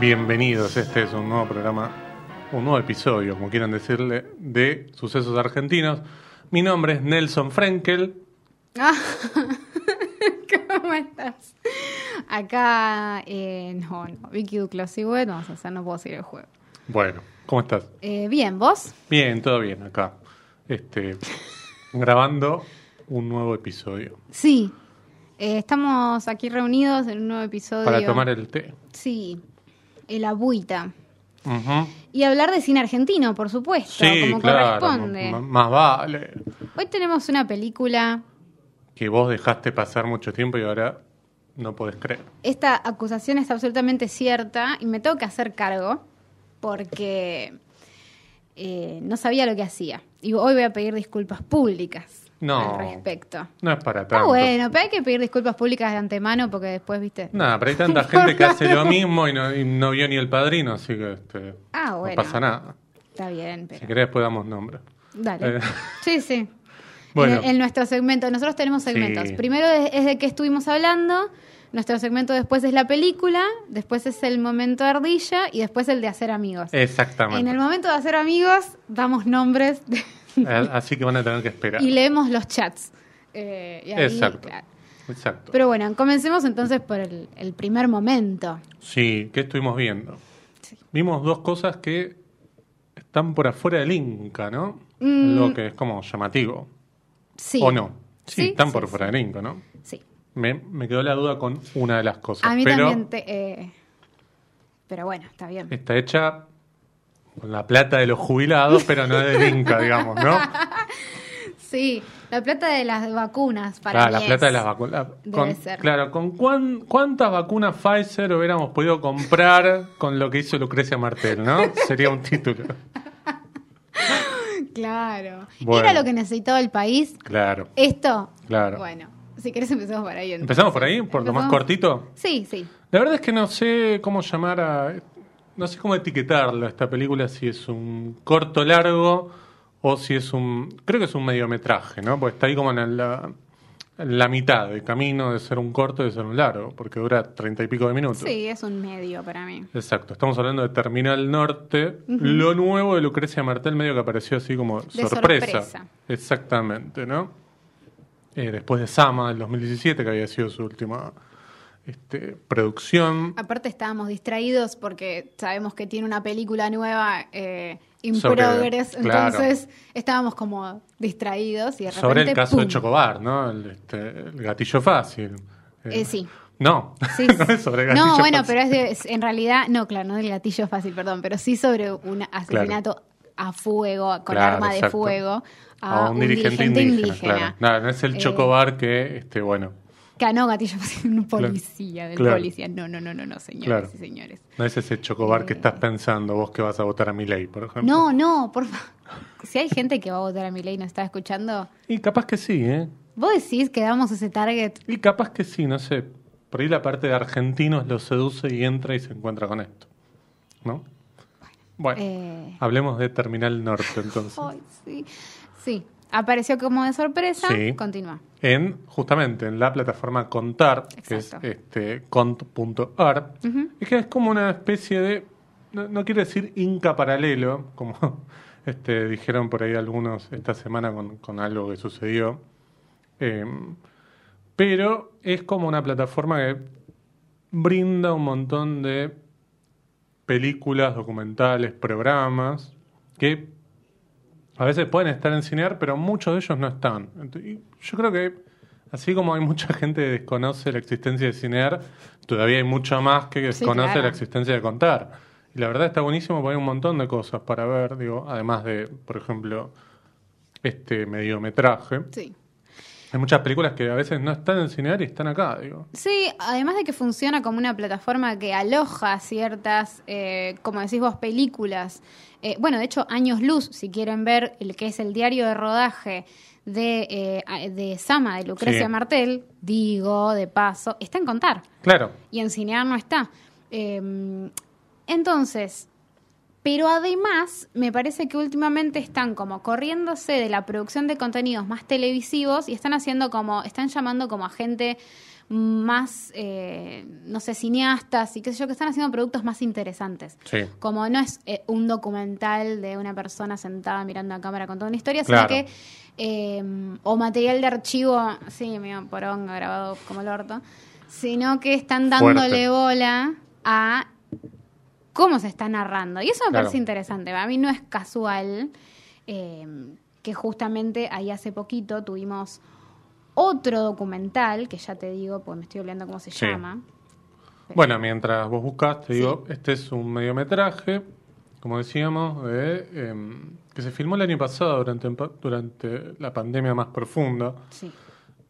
Bienvenidos, este es un nuevo programa, un nuevo episodio, como quieran decirle, de Sucesos Argentinos. Mi nombre es Nelson Frenkel. Ah, ¿Cómo estás? Acá, eh, no, no, Vicky Duclos y bueno, o sea, no puedo seguir el juego. Bueno, ¿cómo estás? Eh, bien, ¿vos? Bien, todo bien acá. Este, grabando un nuevo episodio. Sí, eh, estamos aquí reunidos en un nuevo episodio. Para tomar el té. Sí, el agüita. Y hablar de cine argentino, por supuesto, Sí, como claro. corresponde. Más vale. Hoy tenemos una película. Que vos dejaste pasar mucho tiempo y ahora no podés creer. Esta acusación es absolutamente cierta y me tengo que hacer cargo porque eh, no sabía lo que hacía. Y hoy voy a pedir disculpas públicas No. al respecto. No es para Ah, tanto. bueno, pero hay que pedir disculpas públicas de antemano porque después, viste. Nada, pero hay tanta gente que hace lo mismo y no, y no vio ni el padrino, así que este, Ah, no bueno. pasa nada. Está bien, Si pero. querés, después damos nombre. Dale. Eh. Sí, sí. Bueno. En, en nuestro segmento, nosotros tenemos segmentos. Sí. Primero es, es de qué estuvimos hablando, nuestro segmento después es la película, después es el momento de ardilla y después el de hacer amigos. Exactamente. En el momento de hacer amigos, damos nombres de- Así que van a tener que esperar. y leemos los chats. Eh, y ahí, Exacto. claro. Exacto. Pero bueno, comencemos entonces por el, el primer momento. Sí, ¿qué estuvimos viendo? Sí. Vimos dos cosas que están por afuera del Inca, ¿no? Mm. Lo que es como llamativo. Sí. ¿O no? Sí, Sí, están sí, por fuera del Inca, ¿no? Sí. Me, me quedó la duda con una de las cosas. A mí pero también te... eh, pero bueno, está bien. está hecha con la plata de los jubilados, pero no del Inca, digamos, ¿no? Sí, la plata de las vacunas para Claro, mí la plata de las vacunas. debe Con- ser. Claro, ¿con cuán- cuántas vacunas Pfizer hubiéramos podido comprar con lo que hizo Lucrecia Martel, no? Sería un título. Claro. Bueno. ¿Era lo que necesitaba el país? Claro. ¿Esto? Claro. Bueno, si querés empezamos por ahí. entonces. ¿Empezamos por ahí? ¿Por lo más cortito? Sí, sí. La verdad es que no sé cómo llamar a... No sé cómo etiquetarlo esta película, si es un corto largo o si es un... Creo que es un mediometraje, ¿no? Porque está ahí como en la, en la mitad del camino de ser un corto y de ser un largo, porque dura treinta y pico de minutos. Sí, es un medio para mí. Exacto, estamos hablando de Terminal Norte, lo nuevo de Lucrecia Martel, medio que apareció así como De sorpresa. sorpresa. Exactamente, ¿no? Eh, después de Sama del 2017, que había sido su última este, producción. Aparte estábamos distraídos porque sabemos que tiene una película nueva eh, in Sobre- progress, claro. entonces estábamos como distraídos y de repente Sobre el caso de. Chocobar, ¿no? El, este, el gatillo fácil. Eh, sí. No, Sí, no sí. es sobre gatillo No, bueno, fácil. pero es, de- es- en realidad, no, claro, no del gatillo fácil, perdón, pero sí sobre un asesinato a fuego, con Claro, arma de fuego, A un, dirigente, indígena, claro. No, no es el Eh, Chocobar que, este, bueno, No, gatillo un policía, del Claro. policía. No, no, no, no, no, señores Claro. y señores. no es ese Chocobar que Eh. estás pensando vos que vas a votar a mi ley, por ejemplo. No, no, por favor. Si hay gente que va a votar a mi ley y nos está escuchando, Y capaz que sí, ¿eh? vos decís que damos ese target. Y capaz que sí, no sé. Por ahí la parte de argentinos lo seduce y entra y se encuentra con esto. ¿No? Bueno, Eh, hablemos de Terminal Norte entonces. ay, sí. Sí, apareció como de sorpresa. Sí. Continúa. En, justamente en la plataforma Contar, que es este, cont.ar, es que es como una especie de, no, no quiero decir Inca paralelo, como este, dijeron por ahí algunos esta semana con, con algo que sucedió, Eh, pero es como una plataforma que brinda un montón de películas, documentales, programas, que a veces pueden estar en Cinear, pero muchos de ellos no están. Yo creo que, así como hay mucha gente que desconoce la existencia de Cinear, todavía hay mucho más que Sí, desconoce claro. la existencia de Contar. Y la verdad está buenísimo porque hay un montón de cosas para ver, digo, además de, por ejemplo, este mediometraje. Sí. Hay muchas películas que a veces no están en Cinear y están acá, digo. Sí, además de que funciona como una plataforma que aloja ciertas, eh, como decís vos, películas. Eh, bueno, de hecho, Años Luz, si quieren ver el que es el diario de rodaje de, eh, de Sama, de Lucrecia Sí. Martel, digo, de paso, está en contar. Claro, Y en Cinear no está. Eh, entonces, pero además me parece que últimamente están como corriéndose de la producción de contenidos más televisivos y están haciendo como, están llamando como a gente más, eh, no sé, cineastas y qué sé yo, que están haciendo productos más interesantes. Sí. Como no es eh, un documental de una persona sentada mirando a cámara con toda una historia, sino que, eh, o material de archivo, sí, medio poronga grabado como el orto, sino que están dándole Fuerte. bola a cómo se está narrando. Y eso me Claro. parece interesante. A mí no es casual eh, que justamente ahí hace poquito tuvimos otro documental, que ya te digo, pues me estoy olvidando cómo se Sí. llama. Bueno, mientras vos buscas, te Sí. digo, este es un mediometraje, como decíamos, de, em, que se filmó el año pasado durante, durante la pandemia más profunda. Sí.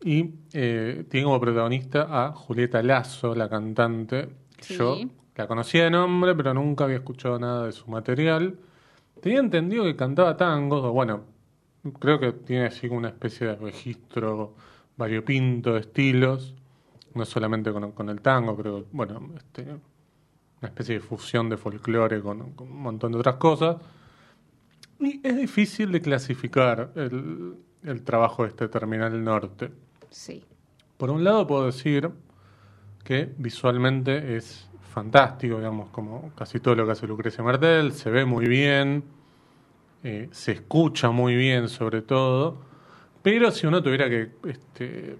Y eh, tiene como protagonista a Julieta Lazo, la cantante. Sí. Yo la conocía de nombre, pero nunca había escuchado nada de su material. Tenía entendido que cantaba tangos, o bueno, creo que tiene así como una especie de registro variopinto de estilos, no solamente con, con el tango, creo bueno, este, una especie de fusión de folclore con, con un montón de otras cosas. Y es difícil de clasificar el, el trabajo de este Terminal Norte. Sí. Por un lado puedo decir que visualmente es fantástico, digamos, como casi todo lo que hace Lucrecia Martel, se ve muy bien, eh, se escucha muy bien sobre todo, pero si uno tuviera que este,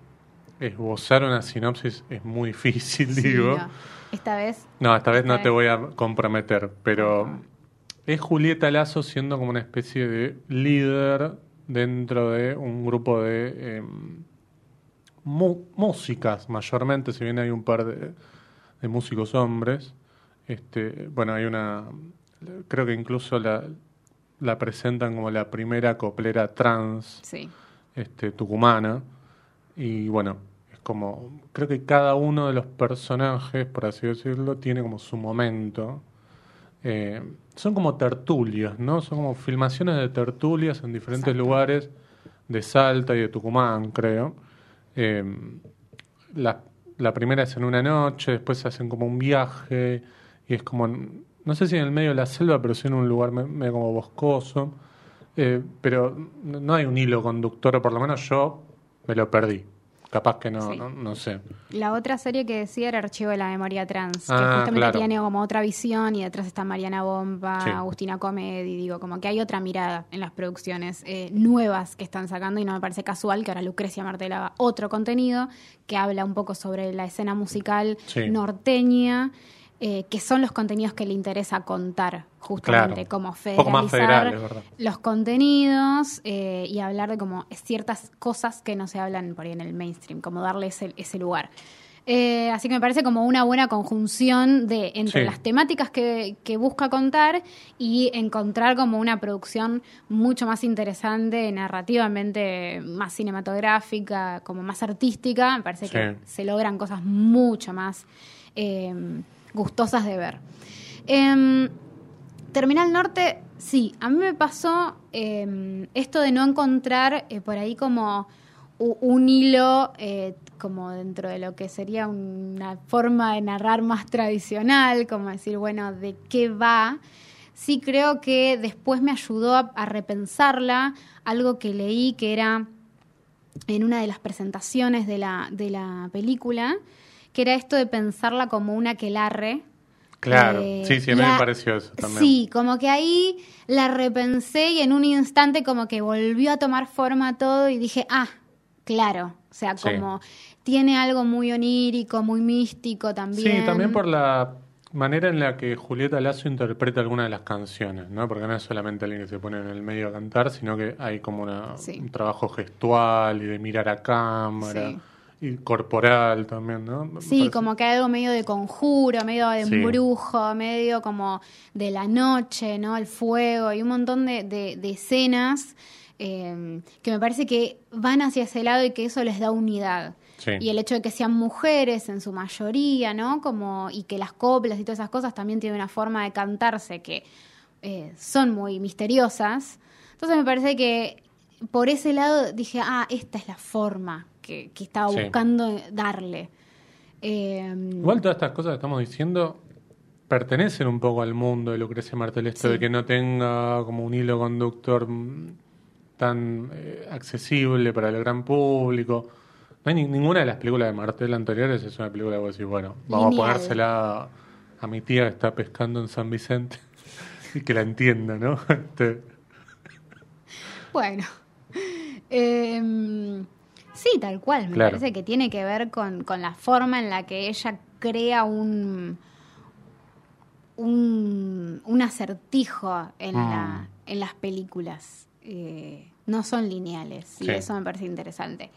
esbozar una sinopsis es muy difícil, Sí, digo. no. Esta vez, No, esta vez Esta no te voy a comprometer, pero es Julieta Lazo siendo como una especie de líder dentro de un grupo de em, músicas, mayormente, si bien hay un par de, de músicos hombres. Este, bueno, hay una, creo que incluso la, la presentan como la primera coplera trans sí. este, tucumana. Y bueno, es como, creo que cada uno de los personajes, por así decirlo, tiene como su momento. Eh, son como tertulias, ¿no? Son como filmaciones de tertulias en diferentes Exacto. lugares de Salta y de Tucumán, creo. Eh, la, la primera es en una noche, después hacen como un viaje y es como, no sé si en el medio de la selva, pero sí en un lugar me- medio como boscoso. Eh, pero no hay un hilo conductor, o por lo menos yo me lo perdí. Capaz que no, Sí. no, no sé. La otra serie que decía era Archivo de la Memoria Trans, que Ah, justamente claro. tiene como otra visión y detrás está Mariana Bomba, Sí. Agustina Comedi, digo, como que hay otra mirada en las producciones eh, nuevas que están sacando y no me parece casual que ahora Lucrecia Martel haga otro contenido que habla un poco sobre la escena musical Sí. norteña, eh, que son los contenidos que le interesa contar justamente, Claro. como federalizar federal, los contenidos eh, y hablar de como ciertas cosas que no se hablan por ahí en el mainstream, como darle ese, ese lugar. Eh, así que me parece como una buena conjunción de entre Sí. las temáticas que, que busca contar y encontrar como una producción mucho más interesante, narrativamente más cinematográfica, como más artística. Me parece que se logran cosas mucho más eh, gustosas de ver. Em, Terminal Norte, sí, a mí me pasó eh, esto de no encontrar eh, por ahí como un hilo eh, como dentro de lo que sería una forma de narrar más tradicional, como decir, bueno, ¿de qué va? Sí creo que después me ayudó a, a repensarla, algo que leí que era en una de las presentaciones de la, de la película, que era esto de pensarla como una quelarre, Claro, eh, sí, sí, a mí la- me pareció eso también. Sí, como que ahí la repensé y en un instante como que volvió a tomar forma todo y dije, ah, claro, o sea, Sí. como tiene algo muy onírico, muy místico también. Sí, también por la manera en la que Julieta Lazo interpreta algunas de las canciones, ¿no? Porque no es solamente alguien que se pone en el medio a cantar, sino que hay como una, Sí. un trabajo gestual y de mirar a cámara Sí. Y corporal también, ¿no? Me Sí, parece- como que hay algo medio de conjuro, medio de Sí. embrujo, medio como de la noche, ¿no? El fuego y un montón de, de- de escenas eh, que me parece que van hacia ese lado y que eso les da unidad. Sí. Y el hecho de que sean mujeres en su mayoría, ¿no? Como, y que las coplas y todas esas cosas también tienen una forma de cantarse que eh, son muy misteriosas. Entonces me parece que por ese lado dije, ah, esta es la forma que, que estaba Sí. buscando darle. Eh, Igual todas estas cosas que estamos diciendo pertenecen un poco al mundo de Lucrecia Martel, esto Sí. de que no tenga como un hilo conductor tan eh, accesible para el gran público, No hay ni- ninguna de las películas de Martel anteriores es una película que vos decís, bueno, vamos Lineal. a ponérsela a mi tía que está pescando en San Vicente y que la entienda, ¿no? Este, Bueno. Em, sí, tal cual. Me Claro. parece que tiene que ver con, con la forma en la que ella crea un. un, un acertijo en, Mm. la, en las películas. Eh, no son lineales y eso me parece interesante.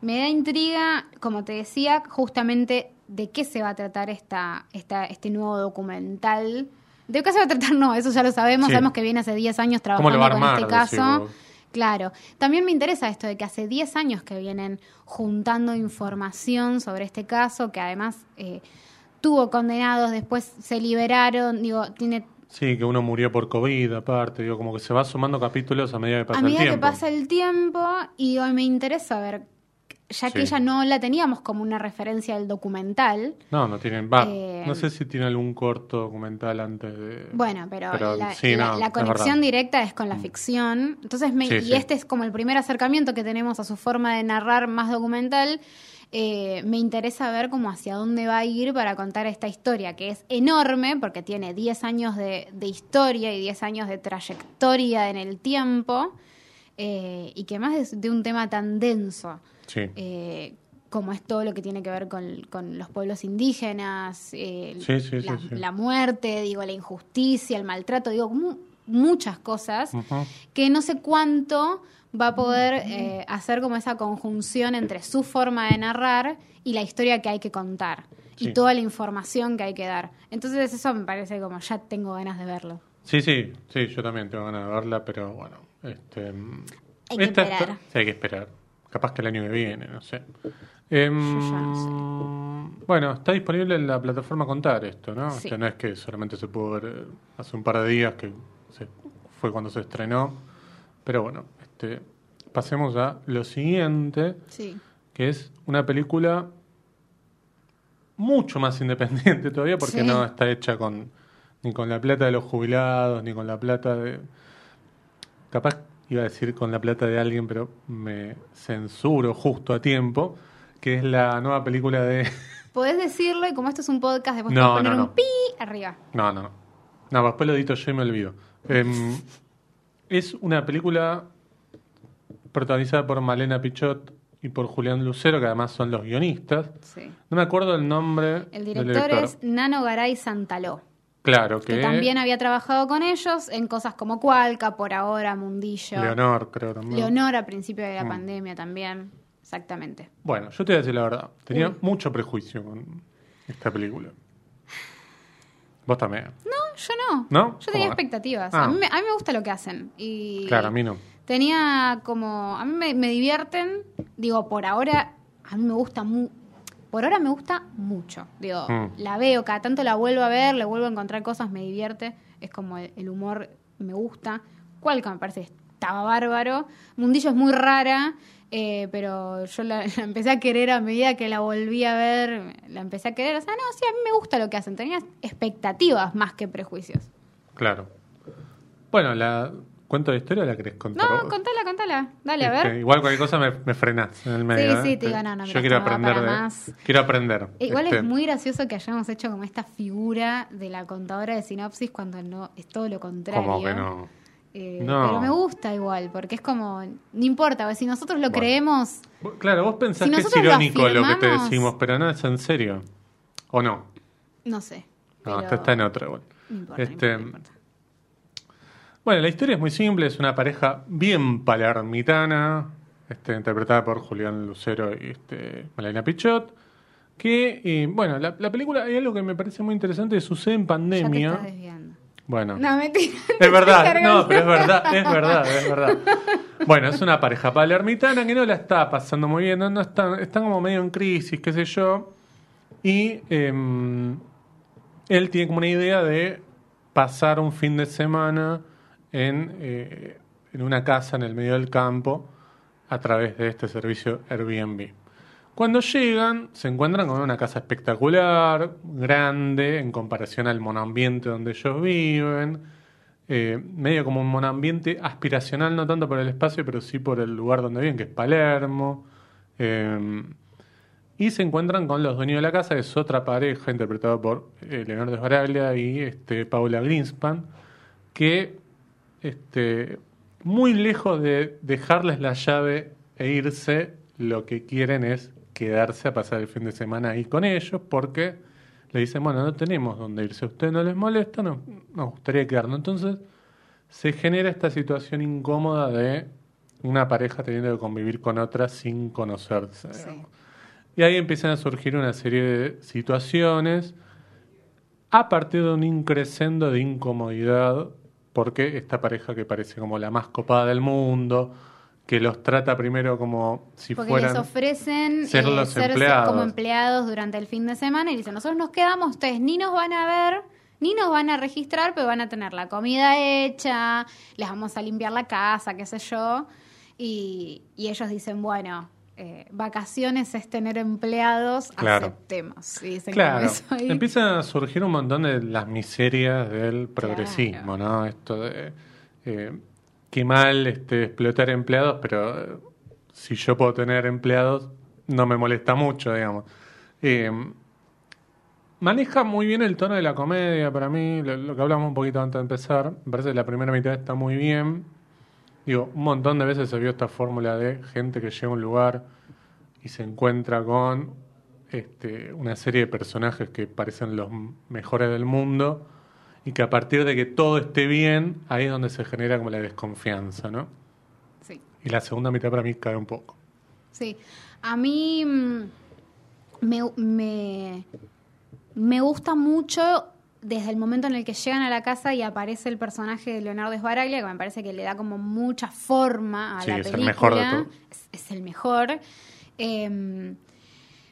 Me da intriga, como te decía, justamente de qué se va a tratar esta, esta, este nuevo documental. ¿De qué se va a tratar? No, eso ya lo sabemos. Sí. Sabemos que viene hace 10 años ¿Cómo lo trabajando va a con armar? este caso. vos? Claro. También me interesa esto de que hace 10 años que vienen juntando información sobre este caso, que además eh, tuvo condenados, después se liberaron. Digo, tiene Sí, que uno murió por COVID, aparte, digo, como que se va sumando capítulos a medida que pasa a medida el que tiempo. pasa el tiempo y hoy me interesa ver, ya que Sí. ella no la teníamos como una referencia del documental. No, no tienen. Va, Eh, no sé si tiene algún corto documental antes de. Bueno, pero, Pero la, sí, la- no, la es conexión directa es con la ficción. Entonces, me- Sí, y este es como el primer acercamiento que tenemos a su forma de narrar más documental. Eh, me interesa ver cómo hacia dónde va a ir para contar esta historia, que es enorme, porque tiene 10 años de, de historia y 10 años de trayectoria en el tiempo, eh, y que más es de un tema tan denso Sí. eh, como es todo lo que tiene que ver con, con los pueblos indígenas, eh, Sí, sí, sí, la, sí. la muerte, digo, la injusticia, el maltrato, digo, mu- muchas cosas que no sé cuánto va a poder eh, hacer como esa conjunción entre su forma de narrar y la historia que hay que contar y toda la información que hay que dar. Entonces eso me parece como ya tengo ganas de verlo. Sí, sí, sí, yo también tengo ganas de verla, pero bueno. Este, que esperar. hay que esperar. Capaz que el año que viene, no sé. Ya no Bueno, está disponible en la plataforma Contar esto, ¿no? Sí. No es que solamente se pudo ver eh, hace un par de días, que se- fue cuando se estrenó. Pero bueno, este, pasemos a lo siguiente, Sí. que es una película mucho más independiente todavía, porque Sí. no está hecha con ni con la plata de los jubilados, ni con la plata de... Capaz iba a decir con la plata de alguien, pero me censuro justo a tiempo, que es la nueva película de... Podés decirlo y como esto es un podcast, después No, podés poner no, un pi arriba. No, no, no. No, después lo edito yo y me olvido. Em, es una película protagonizada por Malena Pichot y por Julián Lucero, que además son los guionistas. Sí. No me acuerdo el nombre El del director es Nano Garay Santaló, Claro, que, que también había trabajado con ellos en cosas como Cualca, por ahora, Mundillo. Leonor, creo también. Leonor a principio de la Mm. pandemia también. Exactamente. Bueno, yo te voy a decir la verdad. Tenía mucho prejuicio con esta película. Vos también. No, yo no. ¿No? Yo tenía expectativas. Ah. A, mí, me- a mí me gusta lo que hacen. Y Claro, a mí no. Tenía como. A mí me, me divierten. Digo, por ahora, a mí me gusta mu- Por ahora me gusta mucho. Digo, Mm. la veo, cada tanto la vuelvo a ver, le vuelvo a encontrar cosas, me divierte. Es como el, el humor me gusta. Cualca me parece estaba bárbaro. Mundillo es muy rara. eh, pero yo la, la empecé a querer a medida que la volví a ver, la empecé a querer. O sea, no, sí, a mí me gusta lo que hacen. Tenía expectativas más que prejuicios. Claro. Bueno, la cuento la historia o la querés contar No, vos? contala, contala. Dale, a Este, ver. Igual cualquier cosa me, me frenás en el medio. sí, ¿eh? te digo, no, no, Yo quiero aprender de- más. Quiero aprender. Igual Este, es muy gracioso que hayamos hecho como esta figura de la contadora de sinopsis cuando no es todo lo contrario. Como que no. Eh, No. Pero me gusta igual, porque es como, no importa, si nosotros lo Bueno. creemos, Claro, vos pensás Si que es lo irónico lo, que te decimos, pero no es en serio. ¿O no? no sé. No, esta está en otra. igual. No importa, no Este, importa, no importa. Bueno, la historia es muy simple, es una pareja bien palermitana, este, interpretada por Julián Lucero y este, Malena Pichot, que, eh, bueno, la, la película, hay algo que me parece muy interesante, sucede en Ya te pandemia. estás desviando. Bueno, No, mentira. es verdad, no, pero es verdad, es verdad, es verdad. Bueno, es una pareja palermitana que no la está pasando muy bien, no, no están, están como medio en crisis, qué sé yo, y em, él tiene como una idea de pasar un fin de semana en, eh, en una casa en el medio del campo a través de este servicio Airbnb. Cuando llegan, se encuentran con una casa espectacular, grande, en comparación al monoambiente donde ellos viven. eh, medio como un monoambiente aspiracional, no tanto por el espacio, pero sí por el lugar donde viven, que es Palermo. Eh, y se encuentran con los dueños de la casa, que es otra pareja interpretada por Leonardo Sbaraglia y este, Paula Greenspan, que este, muy lejos de dejarles la llave e irse, lo que quieren es quedarse a pasar el fin de semana ahí con ellos, porque le dicen, bueno, no tenemos dónde irse, a ustedes no les molesta, no, nos gustaría quedarnos. Entonces se genera esta situación incómoda de una pareja teniendo que convivir con otra sin conocerse. Sí. Y ahí empiezan a surgir una serie de situaciones a partir de un increscendo de incomodidad, porque esta pareja que parece como la más copada del mundo, que los trata primero como si Porque fueran... les ofrecen eh, ser los empleados. como empleados durante el fin de semana y dicen, nosotros nos quedamos, ustedes ni nos van a ver, ni nos van a registrar, pero van a tener la comida hecha, les vamos a limpiar la casa, qué sé yo. Y, y ellos dicen, bueno, eh, vacaciones es tener empleados, Claro. aceptemos. Y dicen Claro, ahí. empiezan a surgir un montón de las miserias del progresismo, ¿no? Esto de eh, qué mal este, explotar empleados, pero eh, si yo puedo tener empleados, no me molesta mucho, digamos. Maneja muy bien el tono de la comedia para mí, lo, lo que hablamos un poquito antes de empezar. Me parece que la primera mitad está muy bien. Digo, un montón de veces se vio esta fórmula de gente que llega a un lugar y se encuentra con este, una serie de personajes que parecen los mejores del mundo y que a partir de que todo esté bien, ahí es donde se genera como la desconfianza, ¿no? Sí. Y la segunda mitad para mí cae un poco. Sí, a mí mm, me, me, me gusta mucho desde el momento en el que llegan a la casa y aparece el personaje de Leonardo Sbaraglia, que me parece que le da como mucha forma a Sí, la es el película. mejor de todos. Es, es el mejor. Eh,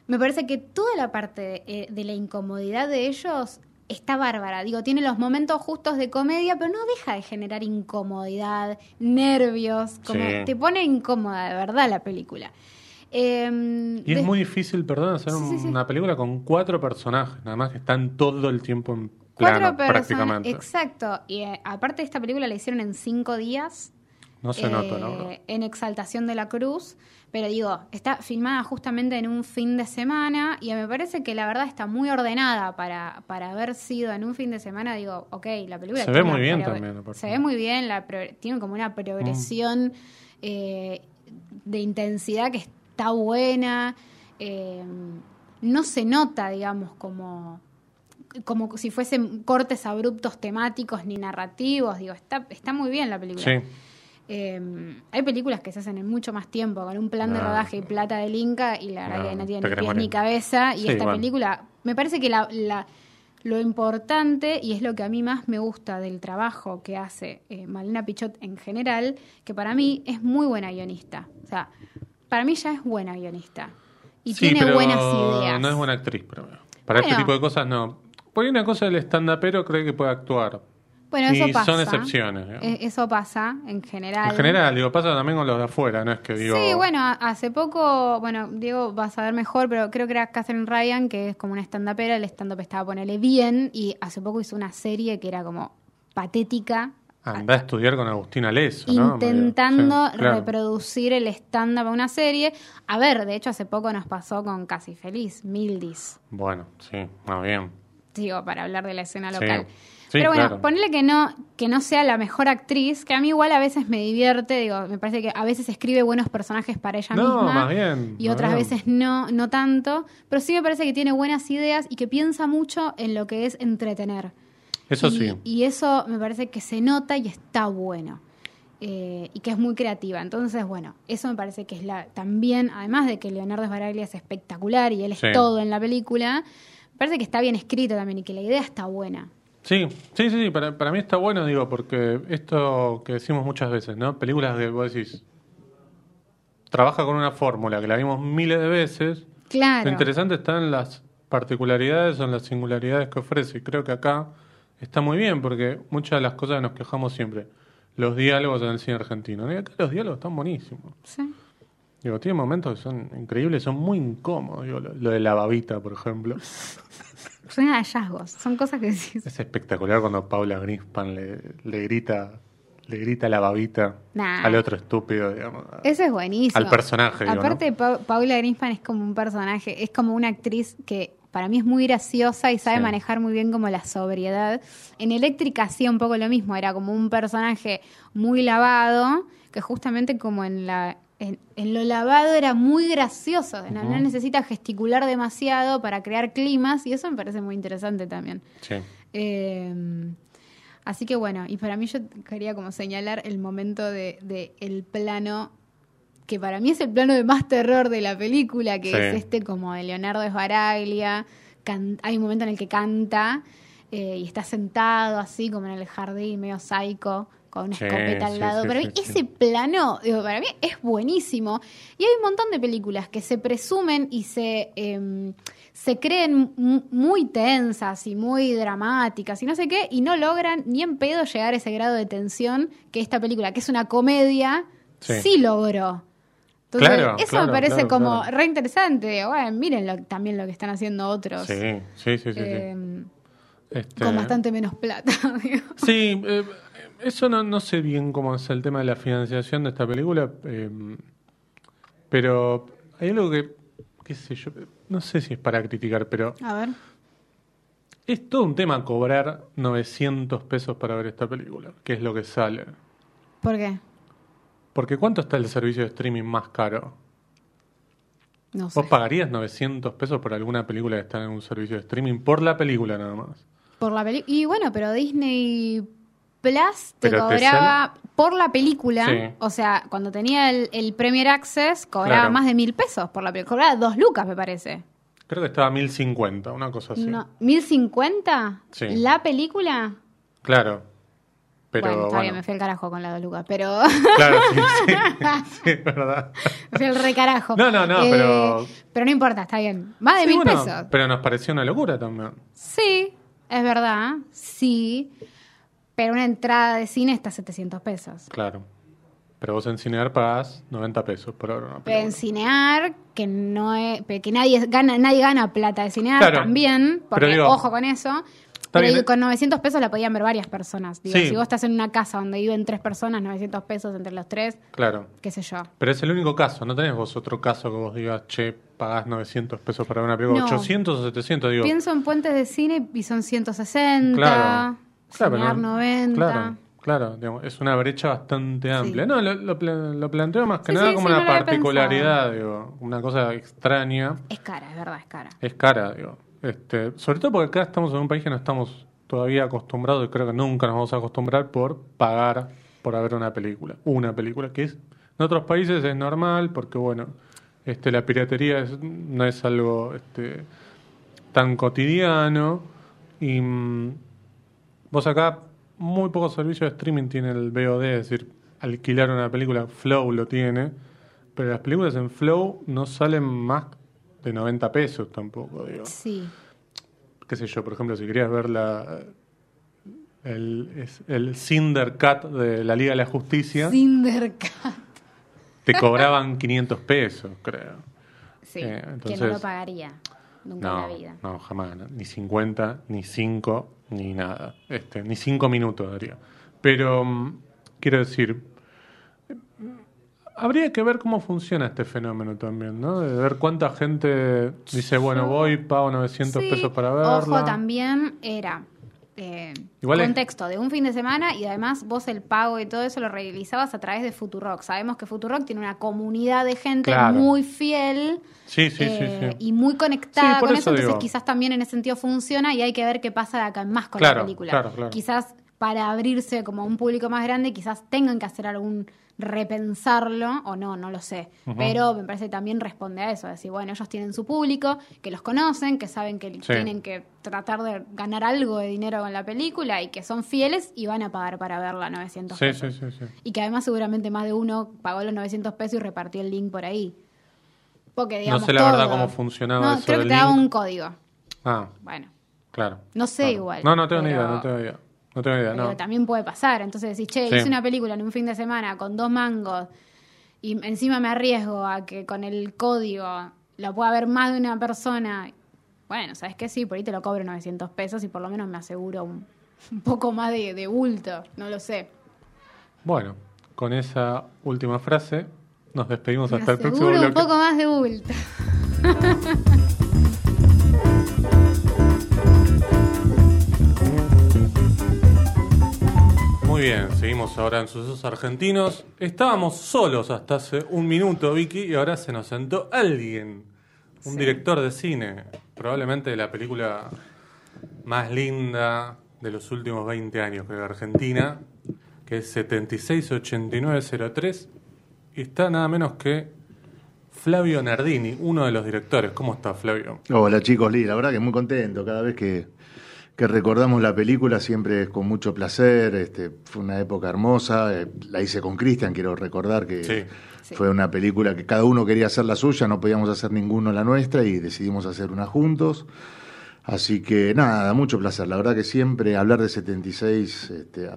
me parece que toda la parte de, eh, de la incomodidad de ellos está bárbara. Digo, tiene los momentos justos de comedia, pero no deja de generar incomodidad, nervios, como Sí. te pone incómoda de verdad la película. Eh, Y es de- muy difícil, perdón, hacer Sí, un- sí, sí. una película con cuatro personajes, nada más que están todo el tiempo en cuatro personas. Exacto. Y eh, aparte esta película la hicieron en cinco días. No se eh, nota, ¿no? En Exaltación de la Cruz. Pero digo, está filmada justamente en un fin de semana y me parece que la verdad está muy ordenada para, para haber sido en un fin de semana. Digo, ok, la película Se ve muy bien también, aparte. Se ve muy bien, la tiene como una progresión eh, de intensidad que está buena. eh, no se nota, digamos, como como si fuesen cortes abruptos temáticos ni narrativos. Digo, está, está muy bien la película. Sí. Eh, hay películas que se hacen en mucho más tiempo, con un plan de rodaje y plata del Inca, y la verdad No, que no tiene ni pies ni cabeza. Y Sí, esta película, me parece que la, la- lo importante, y es lo que a mí más me gusta del trabajo que hace eh, Malena Pichot en general, que para mí es muy buena guionista. O sea, para mí ya es buena guionista. Y Sí, tiene pero buenas ideas. No es buena actriz, pero para este tipo de cosas no. Por ahí una cosa del stand-upero cree que puede actuar. Bueno, eso y pasa. son excepciones. digamos. Eh, Eso pasa en general. En general, digo, pasa también con los de afuera, no es que digo. Sí, bueno, hace poco, bueno, Diego va a saber mejor, pero creo que era Catherine Ryan, que es como una stand-upera, el stand-up estaba ponele bien, y hace poco hizo una serie que era como patética, Anda a estudiar con Agustina Leso, ¿no? intentando Sí, claro. reproducir el stand-up a una serie. A ver, de hecho, hace poco nos pasó con Casi Feliz, Mildis, Bueno, sí, más bien. Digo, para hablar de la escena local. Sí, Pero bueno, claro. ponele que no, que no sea la mejor actriz, que a mí igual a veces me divierte, digo, me parece que a veces escribe buenos personajes para ella No, misma. más bien, Y más otras bien. veces no, no tanto. Pero sí me parece que tiene buenas ideas y que piensa mucho en lo que es entretener. Eso y, sí. Y eso me parece que se nota y está bueno. Eh, y que es muy creativa. Entonces, bueno, eso me parece que es la también, además de que Leonardo Sbaraglia es espectacular y él es Sí. todo en la película, parece que está bien escrito también y que la idea está buena. Sí, sí, sí, sí, para, para mí está bueno, digo, porque esto que decimos muchas veces, ¿no? Películas que vos decís, trabaja con una fórmula que la vimos miles de veces. Claro. Lo interesante está en las particularidades o las singularidades que ofrece. Y creo que acá está muy bien, porque muchas de las cosas que nos quejamos siempre, los diálogos en el cine argentino. Y acá los diálogos están buenísimos. Sí. Digo, tiene momentos que son increíbles, son muy incómodos. Digo, lo, lo de la babita, por ejemplo. Son hallazgos, son cosas que decís. Es espectacular cuando Paula Greenspan le, le grita le grita la babita Nah. al otro estúpido, digamos. Eso es buenísimo. Al personaje, digo, Aparte, Pa- Paula Greenspan es como un personaje, es como una actriz que para mí es muy graciosa y sabe Sí. manejar muy bien como la sobriedad. En Eléctrica hacía un poco lo mismo, era como un personaje muy lavado, que justamente como en la en, en lo lavado era muy gracioso, no, necesita gesticular demasiado para crear climas y eso me parece muy interesante también. Sí. Eh, así que bueno, y para mí yo quería como señalar el momento de, de el plano que para mí es el plano de más terror de la película, que Sí. es este como de Leonardo Sbaraglia. Can- hay un momento en el que canta eh, y está sentado así como en el jardín, medio psycho, con una Sí, escopeta al lado. sí, Pero ese plano, digo, para mí es buenísimo. Y hay un montón de películas que se presumen y se, em, se creen mu- muy tensas y muy dramáticas y no sé qué, y no logran ni en pedo llegar a ese grado de tensión que esta película, que es una comedia, sí, logró. Entonces, Claro, eso claro, me parece claro, como re interesante. Bueno, miren lo- también lo que están haciendo otros. Sí, sí, sí, sí. sí. Em, Este, Con bastante menos plata. digo. Sí, eh, eso no, no sé bien cómo es el tema de la financiación de esta película, eh, pero hay algo que, qué sé yo, no sé si es para criticar, pero A ver. es todo un tema cobrar 900 pesos para ver esta película, que es lo que sale. ¿Por qué? Porque ¿cuánto está el servicio de streaming más caro? No sé. ¿Vos pagarías 900 pesos por alguna película que está en un servicio de streaming? Por la película nada más. Por la peli y bueno, pero Disney Plus te Pero te cobraba por la película. Sí. O sea, cuando tenía el, el Premier Access, cobraba Claro. más de mil pesos por la película. Cobraba dos lucas, me parece. Creo que estaba a 1050, una cosa así. No, ¿Mil cincuenta? Sí. ¿La película? Claro. Pero bueno, está bien, me fui al carajo con la dos lucas, pero Claro, sí, sí, sí, es verdad. me fui al recarajo. No, no, no, Eh, pero- Pero no importa, está bien. Más de Sí, mil bueno, pesos. Pero nos pareció una locura también. Sí, es verdad, sí. Pero una entrada de cine está a 700 pesos. Claro. Pero vos en Cinear pagás 90 pesos por hora. una Pero en Cinear, que no es, que nadie gana, nadie gana plata de Cinear Claro. también, porque Pero digo, ojo con eso. Pero bien, eh. con 900 pesos la podían ver varias personas. Digo, Sí. si vos estás en una casa donde viven tres personas, 900 pesos entre los tres, Claro. qué sé yo. Pero es el único caso. No tenés vos otro caso que vos digas, che, pagás 900 pesos para ver una película. No. 800 o 700, digo. Pienso en puentes de cine y son 160, Claro. Claro, 90. Claro, claro. digamos, es una brecha bastante amplia. Sí. No, lo, lo, pla- lo planteo más que Sí, nada sí, como una particularidad, digo. Una cosa extraña. Es cara, es verdad, es cara. Es cara, digo. Este, sobre todo porque acá estamos en un país que no estamos todavía acostumbrados y creo que nunca nos vamos a acostumbrar por pagar por ver una película. Una película que es en otros países es normal porque bueno, este la piratería no es algo este tan cotidiano y mm, vos acá muy pocos servicios de streaming tiene el VOD, es decir, alquilar una película, Flow lo tiene, pero las películas en Flow no salen más de 90 pesos tampoco, digo. Sí. Qué sé yo, por ejemplo, si querías ver la el, el Cinder Cut de la Liga de la Justicia, Cindercat. te cobraban 500 pesos, creo. Sí, Eh, que no entonces- lo pagaría nunca No, en la vida. no, jamás. no. Ni 50, ni 5, ni nada. Este, ni 5 minutos daría. Pero, mm, quiero decir, habría que ver cómo funciona este fenómeno también, ¿no? De ver cuánta gente dice, bueno, voy, pago 900 Sí, pesos para verla. Ojo, también era eh, Igual contexto de un fin de semana y además vos el pago y todo eso lo realizabas a través de Futurock. Sabemos que Futurock tiene una comunidad de gente Claro. muy fiel Sí, sí, eh, sí, sí. y muy conectada con eso eso, entonces quizás también en ese sentido funciona y hay que ver qué pasa de acá en más con Claro, la película. claro, claro. Quizás para abrirse como a un público más grande, quizás tengan que hacer algún repensarlo o no, no lo sé. Pero me parece que también responde a eso, decir, bueno, ellos tienen su público, que los conocen, que saben que Sí. tienen que tratar de ganar algo de dinero con la película y que son fieles y van a pagar para verla 900 Sí, pesos. sí, sí, sí. Y que además seguramente más de uno pagó los 900 pesos y repartió el link por ahí. Porque digamos sé la verdad cómo funcionaba No, eso creo que te daba un código. Ah, Bueno, claro. no sé Claro. igual. No, no tengo ni idea, no tengo idea. No tengo idea, pero no. también puede pasar. Entonces decís, che, Sí. hice una película en un fin de semana con dos mangos y encima me arriesgo a que con el código lo pueda ver más de una persona. Bueno, ¿sabes qué? Sí, por ahí te lo cobro 900 pesos y por lo menos me aseguro un, un poco más de, de bulto. No lo sé. Bueno, con esa última frase nos despedimos hasta el próximo bloque. un poco más de bulto. Muy bien, seguimos ahora en Sucesos Argentinos. Estábamos solos hasta hace un minuto, Vicky, y ahora se nos sentó alguien, un Sí. director de cine, probablemente de la película más linda de los últimos 20 años, creo, de Argentina, que es 768903, y está nada menos que Flavio Nardini, uno de los directores. ¿Cómo está, Flavio? Hola chicos, Lee, la verdad que muy contento. Cada vez que, que recordamos la película siempre es con mucho placer. Este, fue una época hermosa. eh, la hice con Cristian, quiero recordar que. Sí. fue una película que cada uno quería hacer la suya, no podíamos hacer ninguno la nuestra y decidimos hacer una juntos. Así que nada, mucho placer. La verdad que siempre hablar de 76, este,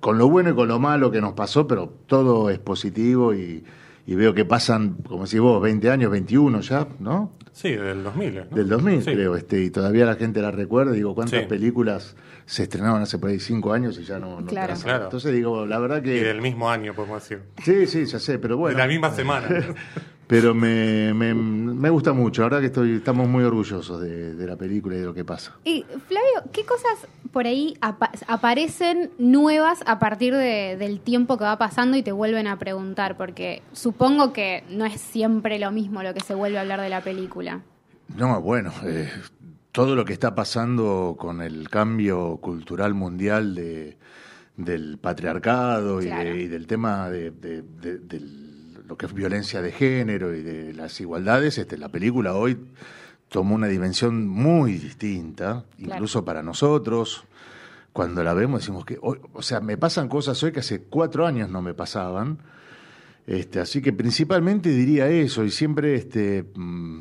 con lo bueno y con lo malo que nos pasó, pero todo es positivo y, y veo que pasan, como decís vos, 20 años, 21 ya, ¿no? Sí, del 2000. ¿no? Del 2000, Sí. creo, este, y todavía la gente la recuerda. Digo, ¿cuántas Sí. películas se estrenaron hace por ahí cinco años y ya no, no Claro. pasan? Claro. Entonces digo, la verdad Y que. del mismo año, podemos decir. Sí, sí, ya sé, pero bueno. de la misma semana. Pero me, me, me gusta mucho. La verdad que estoy, estamos muy orgullosos de, de la película y de lo que pasa. Y Flavio, ¿qué cosas por ahí apa- aparecen nuevas a partir de- del tiempo que va pasando y te vuelven a preguntar? Porque supongo que no es siempre lo mismo lo que se vuelve a hablar de la película. No, bueno, eh, todo lo que está pasando con el cambio cultural mundial de, del patriarcado y, de- y del tema de, de- de- de lo que es violencia de género y de las igualdades, este, la película hoy tomó una dimensión muy distinta, Claro. incluso para nosotros. Cuando la vemos decimos que, hoy- o sea, me pasan cosas hoy que hace cuatro años no me pasaban. Este, así que principalmente diría eso, y siempre este, mm,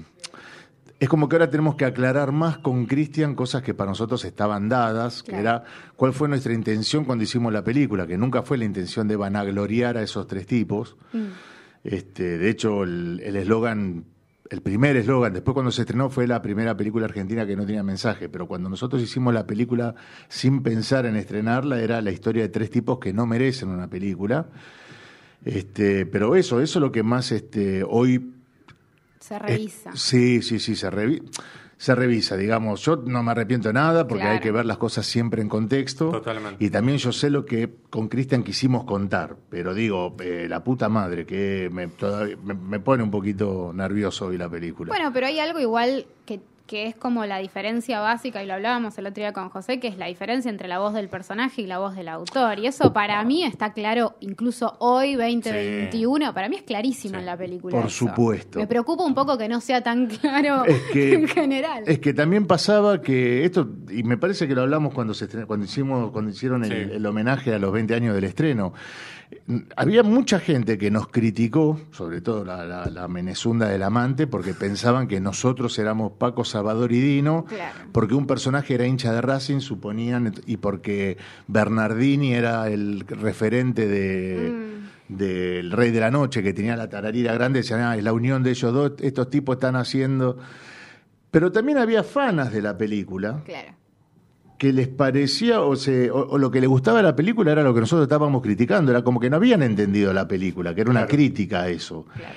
es como que ahora tenemos que aclarar más con Cristian cosas que para nosotros estaban dadas, que era cuál fue nuestra intención cuando hicimos la película, que nunca fue la intención de vanagloriar a esos tres tipos. Este, de hecho, el eslogan, el, primer eslogan, después cuando se estrenó fue la primera película argentina que no tenía mensaje, pero cuando nosotros hicimos la película sin pensar en estrenarla, era la historia de tres tipos que no merecen una película. Este, pero eso, eso es lo que más este, hoy Se revisa. sí, sí, sí, se, revi- se revisa, digamos. Yo no me arrepiento de nada porque Claro. hay que ver las cosas siempre en contexto. Totalmente. Y también yo sé lo que con Cristian quisimos contar, pero digo, eh, la puta madre, que me, todavía- me, me pone un poquito nervioso hoy la película. Bueno, pero hay algo igual que, que es como la diferencia básica, y lo hablábamos el otro día con José, que es la diferencia entre la voz del personaje y la voz del autor. Y eso para mí está claro, incluso hoy, 2021, para mí es clarísimo Sí. en la película. Por eso. supuesto. Me preocupa un poco que no sea tan claro Es que- en general. Es que también pasaba que esto, y me parece que lo hablamos cuando se estren- cuando hicimos, cuando hicieron el, Sí. el homenaje a los 20 años del estreno. Había mucha gente que nos criticó, sobre todo la, la, la menezunda del amante, porque pensaban que nosotros éramos Paco Salvador y Dino, Claro. porque un personaje era hincha de Racing, suponían, y porque Bernardini era el referente de Mm. del Rey de la Noche, que tenía la tararira grande, decían, ah, es la unión de ellos dos, estos tipos están haciendo... Pero también había fanas de la película Claro. que les parecía, o, se, o, o lo que les gustaba de la película era lo que nosotros estábamos criticando, era como que no habían entendido la película, que era una Claro. crítica a eso. Claro.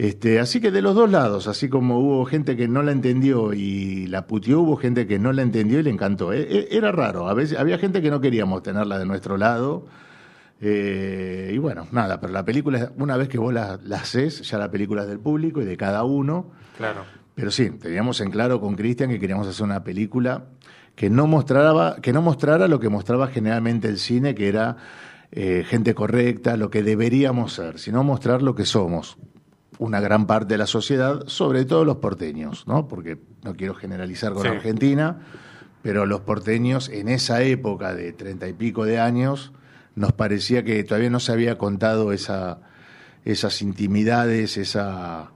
Este, así que de los dos lados, así como hubo gente que no la entendió y la puteó, hubo gente que no la entendió y le encantó. E- e- Era raro, a veces había gente que no queríamos tenerla de nuestro lado. eh, y bueno, nada, pero la película, una vez que vos la, la haces, ya la película es del público y de cada uno. Claro. Pero sí, teníamos en claro con Cristian que queríamos hacer una película que no mostrara, que no mostrara lo que mostraba generalmente el cine, que era eh, gente correcta, lo que deberíamos ser, sino mostrar lo que somos. Una gran parte de la sociedad, sobre todo los porteños, ¿no? Porque no quiero generalizar con Sí. Argentina, pero los porteños en esa época de treinta y pico de años nos parecía que todavía no se había contado esa, esas intimidades, esa,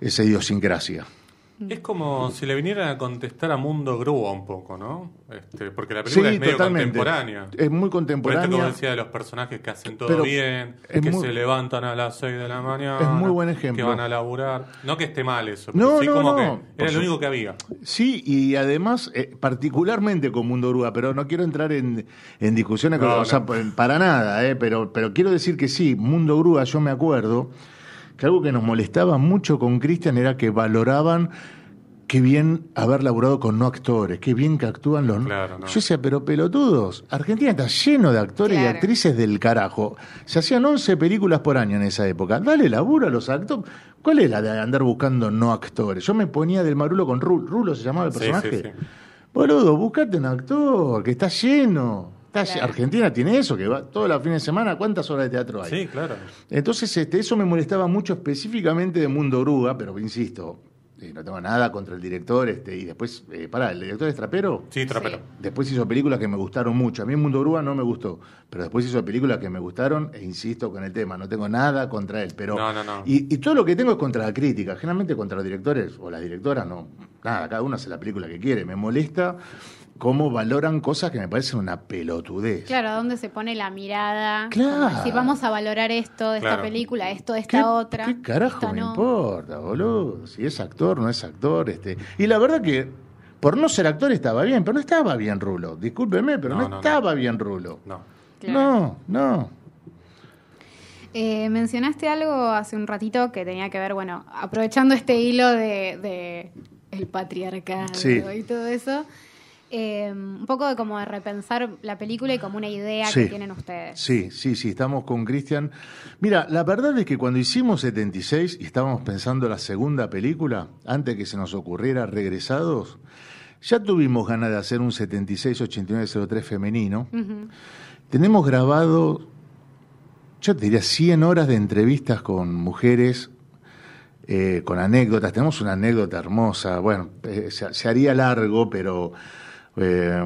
esa idiosincrasia. Es como si le vinieran a contestar a Mundo Grúa un poco, ¿no? Este, porque la película Sí, es medio totalmente. contemporánea. Es muy Por esto contemporánea. como decía de los personajes que hacen todo Pero bien, es que muy- se levantan a las 6 de la mañana. Es muy buen ejemplo. Que van a laburar. No que esté mal eso, pero No, sí no, como no. que era lo único que había. Sí, y además, eh, particularmente con Mundo Grúa, pero no quiero entrar en, en discusiones, con- No, o sea, no. p- para nada, eh, pero, pero quiero decir que sí, Mundo Grúa, yo me acuerdo que algo que nos molestaba mucho con Cristian era que valoraban qué bien haber laburado con no actores, qué bien que actúan los... Claro, no. Yo decía, pero pelotudos, Argentina está lleno de actores y actrices del carajo. Se hacían 11 películas por año en esa época. Dale laburo a los actores. ¿Cuál es la de andar buscando no actores? Yo me ponía del marulo con Rulo. ¿Rulo se llamaba el Sí, personaje? sí, sí. Boludo, buscate un actor, que está lleno. Claro. Argentina tiene eso, que va todos los fines de semana. ¿Cuántas horas de teatro hay? Sí, claro. Entonces, este, eso me molestaba mucho específicamente de Mundo Grúa, pero insisto, eh, no tengo nada contra el director. Este, y después, eh, pará, ¿el director es trapero? Sí, trapero. Después hizo películas que me gustaron mucho. A mí Mundo Grúa no me gustó, pero después hizo películas que me gustaron e insisto con el tema. No tengo nada contra él, pero No, no, no. Y, y todo lo que tengo es contra la crítica. Generalmente contra los directores o las directoras no. Nada, cada uno hace la película que quiere. Me molesta cómo valoran cosas que me parecen una pelotudez. Claro, ¿dónde se pone la mirada? Claro. Decir, vamos a valorar esto de esta película, esto de esta ¿Qué, otra. ¿Qué carajo me no. importa, boludo? Si es actor, no es actor. este Y la verdad que por no ser actor estaba bien, pero no estaba bien Rulo. Discúlpeme, pero no, No, no, no. estaba bien Rulo. No. Claro. No, no. Eh, mencionaste algo hace un ratito que tenía que ver, bueno, aprovechando este hilo de, de el patriarcado Sí. y todo eso, eh, un poco de como de repensar la película y como una idea Sí. que tienen ustedes. Sí, sí, sí, estamos con Cristian. Mira, la verdad es que cuando hicimos 76 y estábamos pensando la segunda película, antes que se nos ocurriera Regresados, ya tuvimos ganas de hacer un 76-89-03 femenino. Tenemos grabado, yo te diría, 100 horas de entrevistas con mujeres, eh, con anécdotas. Tenemos una anécdota hermosa. Bueno, eh, se, se haría largo, pero eh,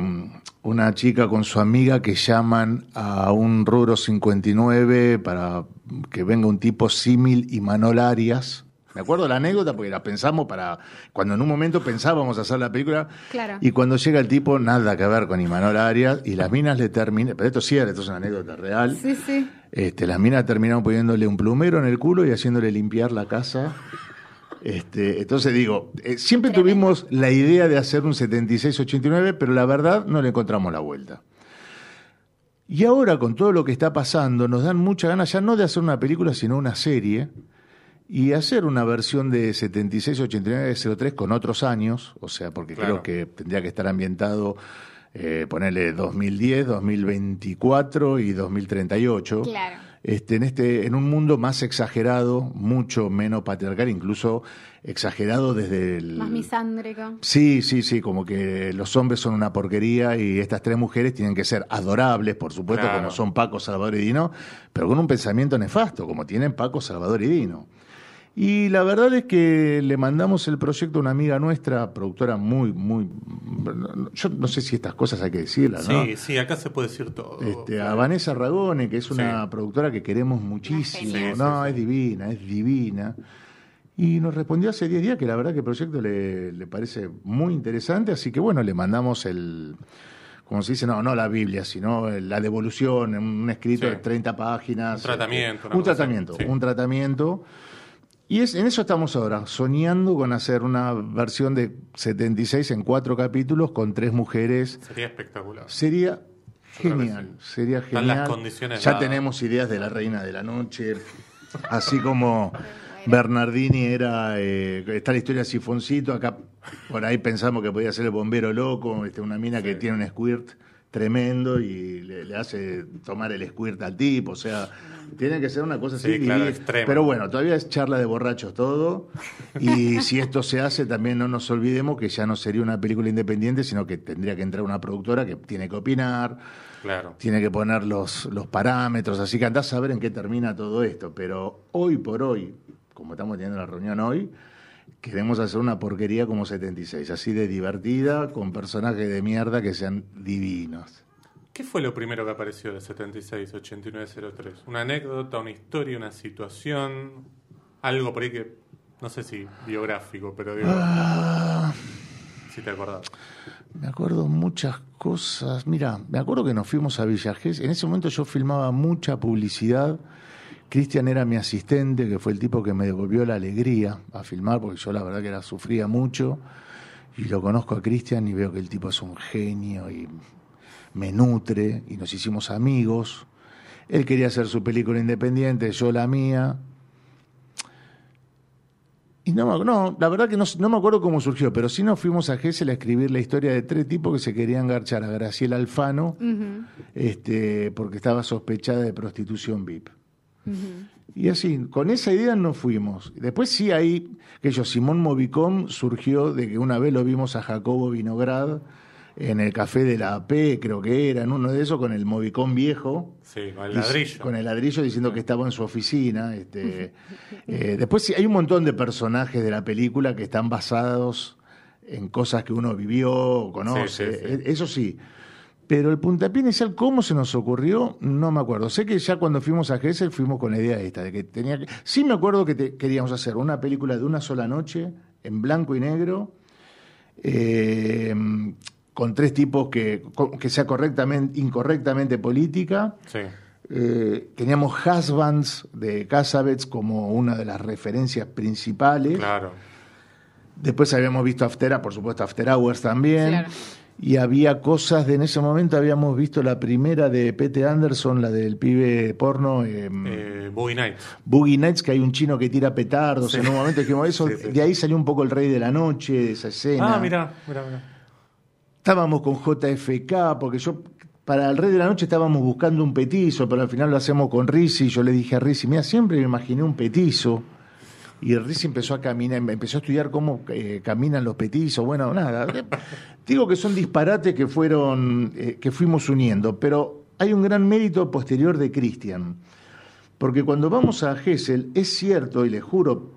una chica con su amiga que llaman a un rubro 59 para que venga un tipo símil y Manol Arias. Me acuerdo la anécdota porque la pensamos para cuando en un momento pensábamos hacer la película Claro. y cuando llega el tipo nada que ver con Imanol Arias y las minas le terminan, pero esto sí, esto es una anécdota real. Sí, sí. Este, las minas terminaron poniéndole un plumero en el culo y haciéndole limpiar la casa. Este, entonces digo, eh, siempre Tremendo. tuvimos la idea de hacer un 76-89, pero la verdad no le encontramos la vuelta. Y ahora con todo lo que está pasando, nos dan mucha ganas ya no de hacer una película, sino una serie, y hacer una versión de 76-89-03 con otros años, o sea, porque Claro. creo que tendría que estar ambientado, eh, ponerle 2010, 2024 y 2038 Claro. Este, en, este, en un mundo más exagerado, mucho menos patriarcal, incluso exagerado desde el... Más misándrico. Sí, sí, sí, como que los hombres son una porquería y estas tres mujeres tienen que ser adorables, por supuesto, Claro. como son Paco, Salvador y Dino, pero con un pensamiento nefasto, como tienen Paco, Salvador y Dino. Y la verdad es que le mandamos el proyecto a una amiga nuestra, productora muy, muy... Yo no sé si estas cosas hay que decirlas, ¿no? Sí, sí, acá se puede decir todo. Este, a Vanessa Ragone, que es una Sí. productora que queremos muchísimo. Sí, no, sí, es sí. divina, es divina. Y nos respondió hace 10 días que la verdad que el proyecto le, le parece muy interesante, así que bueno, le mandamos el, como se dice, no, no la Biblia, sino la devolución, un escrito Sí. de 30 páginas. Un tratamiento, este, un tratamiento, sí. un tratamiento. Y es, en eso estamos ahora, soñando con hacer una versión de 76 en cuatro capítulos con tres mujeres Sería espectacular. Sería genial, sí. sería genial. las condiciones ya dadas. tenemos ideas de la Reina de la Noche, así como Bernardini era, eh, está la historia de Sifoncito, acá por ahí pensamos que podía ser el bombero loco, este, una mina que tiene un squirt tremendo y le, le hace tomar el squirt al tipo, o sea, tiene que ser una cosa así. Sí, claro, extrema. Pero bueno, todavía es charla de borrachos todo. Y si esto se hace, también no nos olvidemos que ya no sería una película independiente, sino que tendría que entrar una productora que tiene que opinar, Claro. tiene que poner los, los parámetros. Así que andás a ver en qué termina todo esto. Pero hoy por hoy, como estamos teniendo la reunión hoy, queremos hacer una porquería como 76, así de divertida, con personajes de mierda que sean divinos. ¿Qué fue lo primero que apareció de 76, 89, 03? ¿Una anécdota, una historia, una situación? Algo por ahí que No sé si biográfico, pero digo, Ah, si te acordás. me acuerdo muchas cosas. Mira, me acuerdo que nos fuimos a Villa Gesell. En ese momento yo filmaba mucha publicidad. Cristian era mi asistente, que fue el tipo que me devolvió la alegría a filmar, porque yo la verdad que era, sufría mucho. Y lo conozco a Cristian y veo que el tipo es un genio y me nutre y nos hicimos amigos. Él quería hacer su película independiente, yo la mía. Y no, me- no, la verdad que no, no me acuerdo cómo surgió, pero sí nos fuimos a Gessel a escribir la historia de tres tipos que se querían garchar a Graciela Alfano este, porque estaba sospechada de prostitución VIP. Y así, con esa idea nos fuimos. Después sí hay, que yo, Simón Movicom surgió de que una vez lo vimos a Jacobo Vinograd en el café de la AP, creo que era, en uno de esos, con el Movicom viejo. Sí, con el ladrillo. Con el ladrillo diciendo que estaba en su oficina. Este, eh, después sí, hay un montón de personajes de la película que están basados en cosas que uno vivió o conoce. Sí, sí, sí. Eh, Eso sí. Pero el puntapié inicial, ¿cómo se nos ocurrió? No me acuerdo. Sé que ya cuando fuimos a Gessel fuimos con la idea esta, de que tenía que... Sí me acuerdo que te- queríamos hacer una película de una sola noche, en blanco y negro, eh, con tres tipos que, sea correctamente, incorrectamente política. Sí. Eh, teníamos Husbands de Casabets como una de las referencias principales. Claro. Después habíamos visto After, por supuesto, After Hours también. Claro. Y había cosas de en ese momento habíamos visto la primera de Pete Anderson, la del pibe porno, eh, Eh, Boogie Nights. Boogie Nights, que hay un chino que tira petardos. Sí. En un momento dijimos eso, Sí, sí. de ahí salió un poco el rey de la noche, esa escena. Ah, mira, mira, mira. Estábamos con JFK, porque yo para el Rey de la Noche estábamos buscando un petizo, pero al final lo hacemos con Rizzi. Y yo le dije a Rizzi, mira, siempre me imaginé un petizo. Y Rizzi empezó a caminar, empezó a estudiar cómo eh, caminan los petizos. Bueno, nada. Digo que son disparates que fueron, eh, que fuimos uniendo, pero hay un gran mérito posterior de Cristian. Porque cuando vamos a Gessel, es cierto, y le juro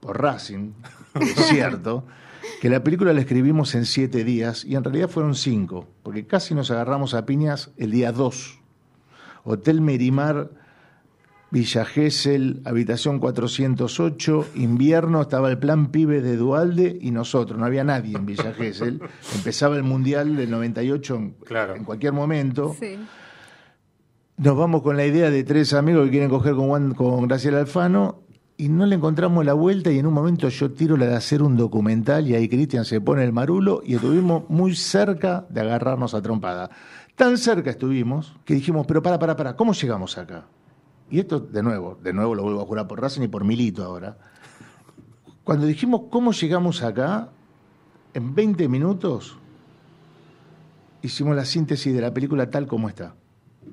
por Racing, es cierto, que la película la escribimos en siete días y en realidad fueron cinco, porque casi nos agarramos a piñas el día dos. Hotel Merimar, Villa Gesell, habitación 408, invierno, estaba el plan pibe de Dualde y nosotros, no había nadie en Villa Gesell. Empezaba el Mundial del 98 en, Claro. en cualquier momento. Sí. Nos vamos con la idea de tres amigos que quieren coger con, Juan- con Graciela Alfano y no le encontramos la vuelta y en un momento yo tiro la de hacer un documental y ahí Cristian se pone el marulo y estuvimos muy cerca de agarrarnos a trompada. Tan cerca estuvimos que dijimos, pero para, para, para, ¿cómo llegamos acá? Y esto, de nuevo, de nuevo lo vuelvo a jurar por Racing y por Milito ahora. Cuando dijimos, ¿cómo llegamos acá? En 20 minutos hicimos la síntesis de la película tal como está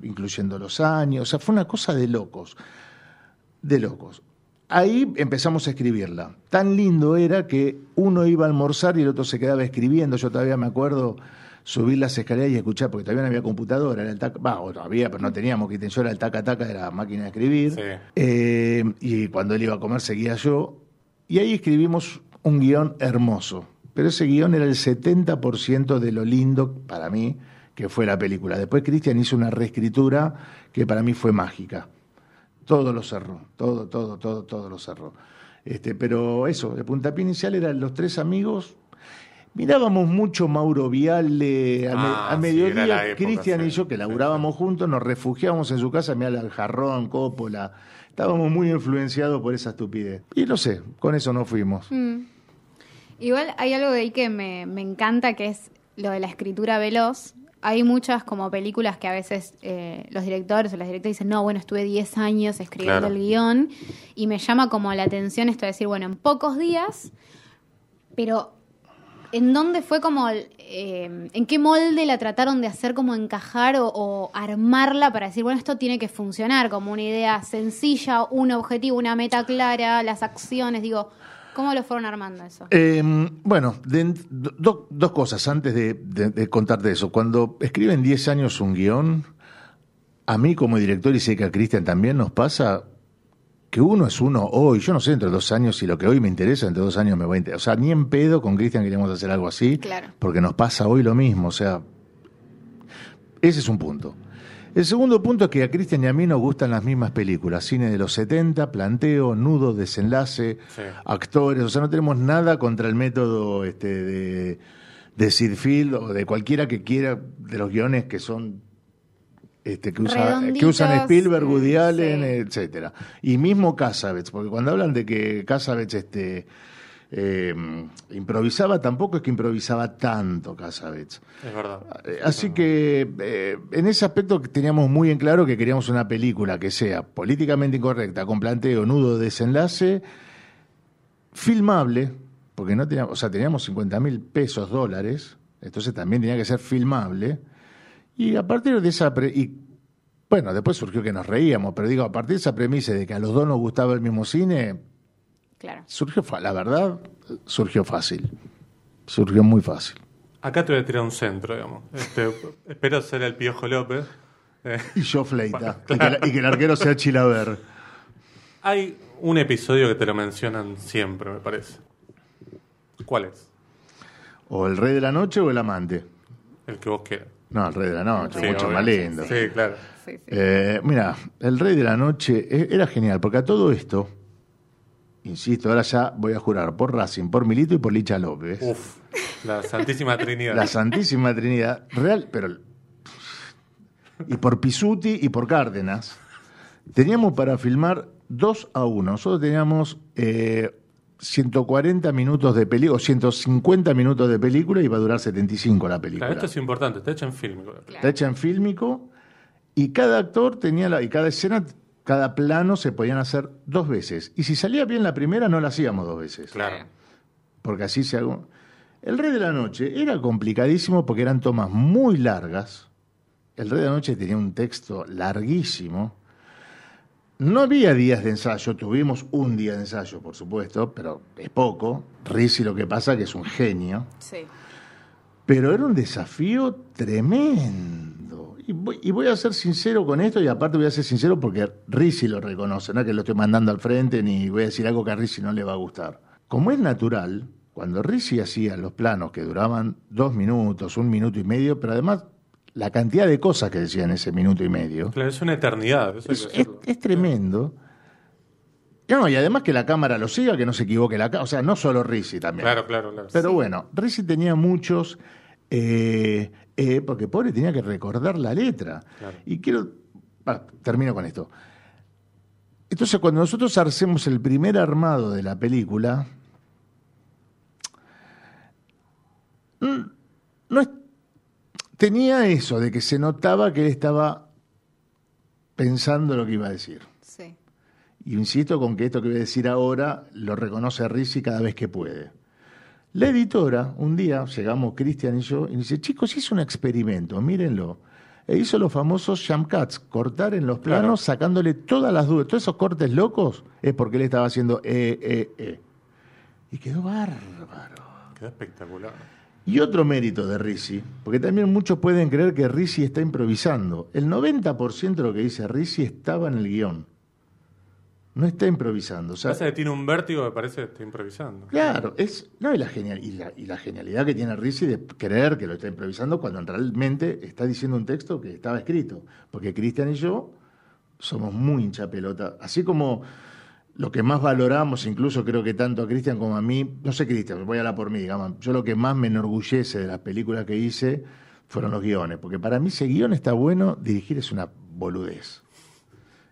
incluyendo los años, o sea, fue una cosa de locos, de locos. Ahí empezamos a escribirla. Tan lindo era que uno iba a almorzar y el otro se quedaba escribiendo. Yo todavía me acuerdo subir las escaleras y escuchar, porque todavía no había computadora, era el taca, va, o todavía, pero no teníamos que yo era el taca taca de la máquina de escribir. Sí. Eh, y cuando él iba a comer seguía yo. Y ahí escribimos un guion hermoso. Pero ese guion era el 70% de lo lindo para mí que fue la película. Después Cristian hizo una reescritura que para mí fue mágica. Todo lo cerró, todo, todo, todo, todo lo cerró. Este, pero eso, el puntapié inicial eran los tres amigos. Mirábamos mucho Mauro Viale, al, me- Ah, mediodía, Cristian sí. y yo, que Sí, laburábamos juntos, nos refugiábamos en su casa, mirá el jarrón, Coppola. Estábamos muy influenciados por esa estupidez. Y no sé, con eso nos fuimos. Mm. Igual hay algo de ahí que me, me encanta, que es lo de la escritura veloz. Hay muchas como películas que a veces eh, los directores o las directoras dicen, no, bueno, estuve 10 años escribiendo Claro. el guion y me llama como la atención esto de decir, bueno, en pocos días, pero ¿en dónde fue como, eh, en qué molde la trataron de hacer como encajar o, o armarla para decir, bueno, esto tiene que funcionar como una idea sencilla, un objetivo, una meta clara, las acciones, digo, ¿cómo lo fueron armando eso? Eh, bueno, de- do- dos cosas antes de, de- de contarte eso. Cuando escriben 10 años un guion, a mí como director y sé que a Cristian también nos pasa que uno es uno hoy. Yo no sé entre dos años si lo que hoy me interesa, entre dos años me va a interesar. O sea, ni en pedo con Cristian queríamos hacer algo así, Claro. porque nos pasa hoy lo mismo. O sea, ese es un punto. El segundo punto es que a Cristian y a mí nos gustan las mismas películas. Cine de los 70, planteo, nudo, desenlace, Sí. actores. O sea, no tenemos nada contra el método este, de, de o de cualquiera que quiera de los guiones que son. Este, que, usa- que Redonditos, usan Spielberg, Woody eh, Allen, sí. etcétera. Y mismo Casabets, porque cuando hablan de que Casabets este, eh, improvisaba, tampoco es que improvisaba tanto Casabets. Es verdad. Eh, Así que eh, en ese aspecto teníamos muy en claro que queríamos una película que sea políticamente incorrecta, con planteo, nudo, desenlace, filmable, porque no teníamos, o sea, teníamos 50 mil pesos dólares, entonces también tenía que ser filmable. Y a partir de esa... pre- y, bueno, después surgió que nos reíamos, pero digo, a partir de esa premisa de que a los dos nos gustaba el mismo cine, Claro. surgió, la verdad, surgió fácil. Surgió muy fácil. Acá te voy a tirar un centro, digamos. Este, espero ser el Piojo López. Eh, Y yo fleita. y, que, la- y que el arquero sea Chilaver. hay un episodio que te lo mencionan siempre, me parece. ¿Cuál es? O el rey de la noche o el amante. El que vos quieras. No, el rey de la noche, Sí, mucho obvio. más lindo. Sí, claro. Sí, sí. Eh, mira, el rey de la noche eh, era genial, porque a todo esto, insisto, ahora ya voy a jurar por Racing, por Milito y por Licha López. Uf, la Santísima Trinidad. La Santísima Trinidad, real, pero. Y por Pisuti y por Cárdenas. Teníamos para filmar 2 a 1. Nosotros teníamos eh, 140 minutos de película, o 150 minutos de película y iba a durar 75 la película. Claro, esto es importante, está hecho en film. Está hecha en fílmico y cada actor tenía la, y cada escena, cada plano se podían hacer dos veces. Y si salía bien la primera, no la hacíamos dos veces. Claro. Porque así se hago. El Rey de la Noche era complicadísimo porque eran tomas muy largas. El Rey de la Noche tenía un texto larguísimo. No había días de ensayo, tuvimos un día de ensayo, por supuesto, pero es poco. Rizzi lo que pasa que es un genio. Sí. Pero era un desafío tremendo. Y voy, y voy a ser sincero con esto, y aparte voy a ser sincero porque Rizzi lo reconoce, no es que lo estoy mandando al frente ni voy a decir algo que a Rizzi no le va a gustar. Como es natural, cuando Rizzi hacía los planos que duraban dos minutos, un minuto y medio, pero además la cantidad de cosas que decía en ese minuto y medio, Claro, es una eternidad. Eso es, es- tremendo. No, y además que la cámara lo siga, que no se equivoque la cámara, o sea, no solo Rizzi también. Claro, claro, claro. Pero bueno, Rizzi tenía muchos, eh, eh, porque pobre tenía que recordar la letra. Claro. Y quiero, termino con esto. Entonces, cuando nosotros hacemos el primer armado de la película, mm, no es- tenía eso de que se notaba que él estaba pensando lo que iba a decir. Sí. Y insisto con que esto que voy a decir ahora lo reconoce Rizzi cada vez que puede. La editora, un día, llegamos Cristian y yo, y dice, chicos, hizo un experimento, mírenlo. E hizo los famosos jump cuts, cortar en los planos, Claro. sacándole todas las dudas. Todos esos cortes locos es porque él estaba haciendo eh, eh, eh. Y quedó bárbaro. Quedó espectacular. Y otro mérito de Rizzi, porque también muchos pueden creer que Rizzi está improvisando. El 90% de lo que dice Rizzi estaba en el guion. No está improvisando. O sea, Pasa que tiene un vértigo que parece que está improvisando. Claro, es no y la genial y la, y la genialidad que tiene Rizzi de creer que lo está improvisando cuando realmente está diciendo un texto que estaba escrito, porque Cristian y yo somos muy hincha pelota, así como lo que más valoramos, incluso creo que tanto a Cristian como a mí, no sé Cristian, voy a hablar por mí, digamos, yo lo que más me enorgullece de las películas que hice fueron los guiones, porque para mí ese guion está bueno, dirigir es una boludez.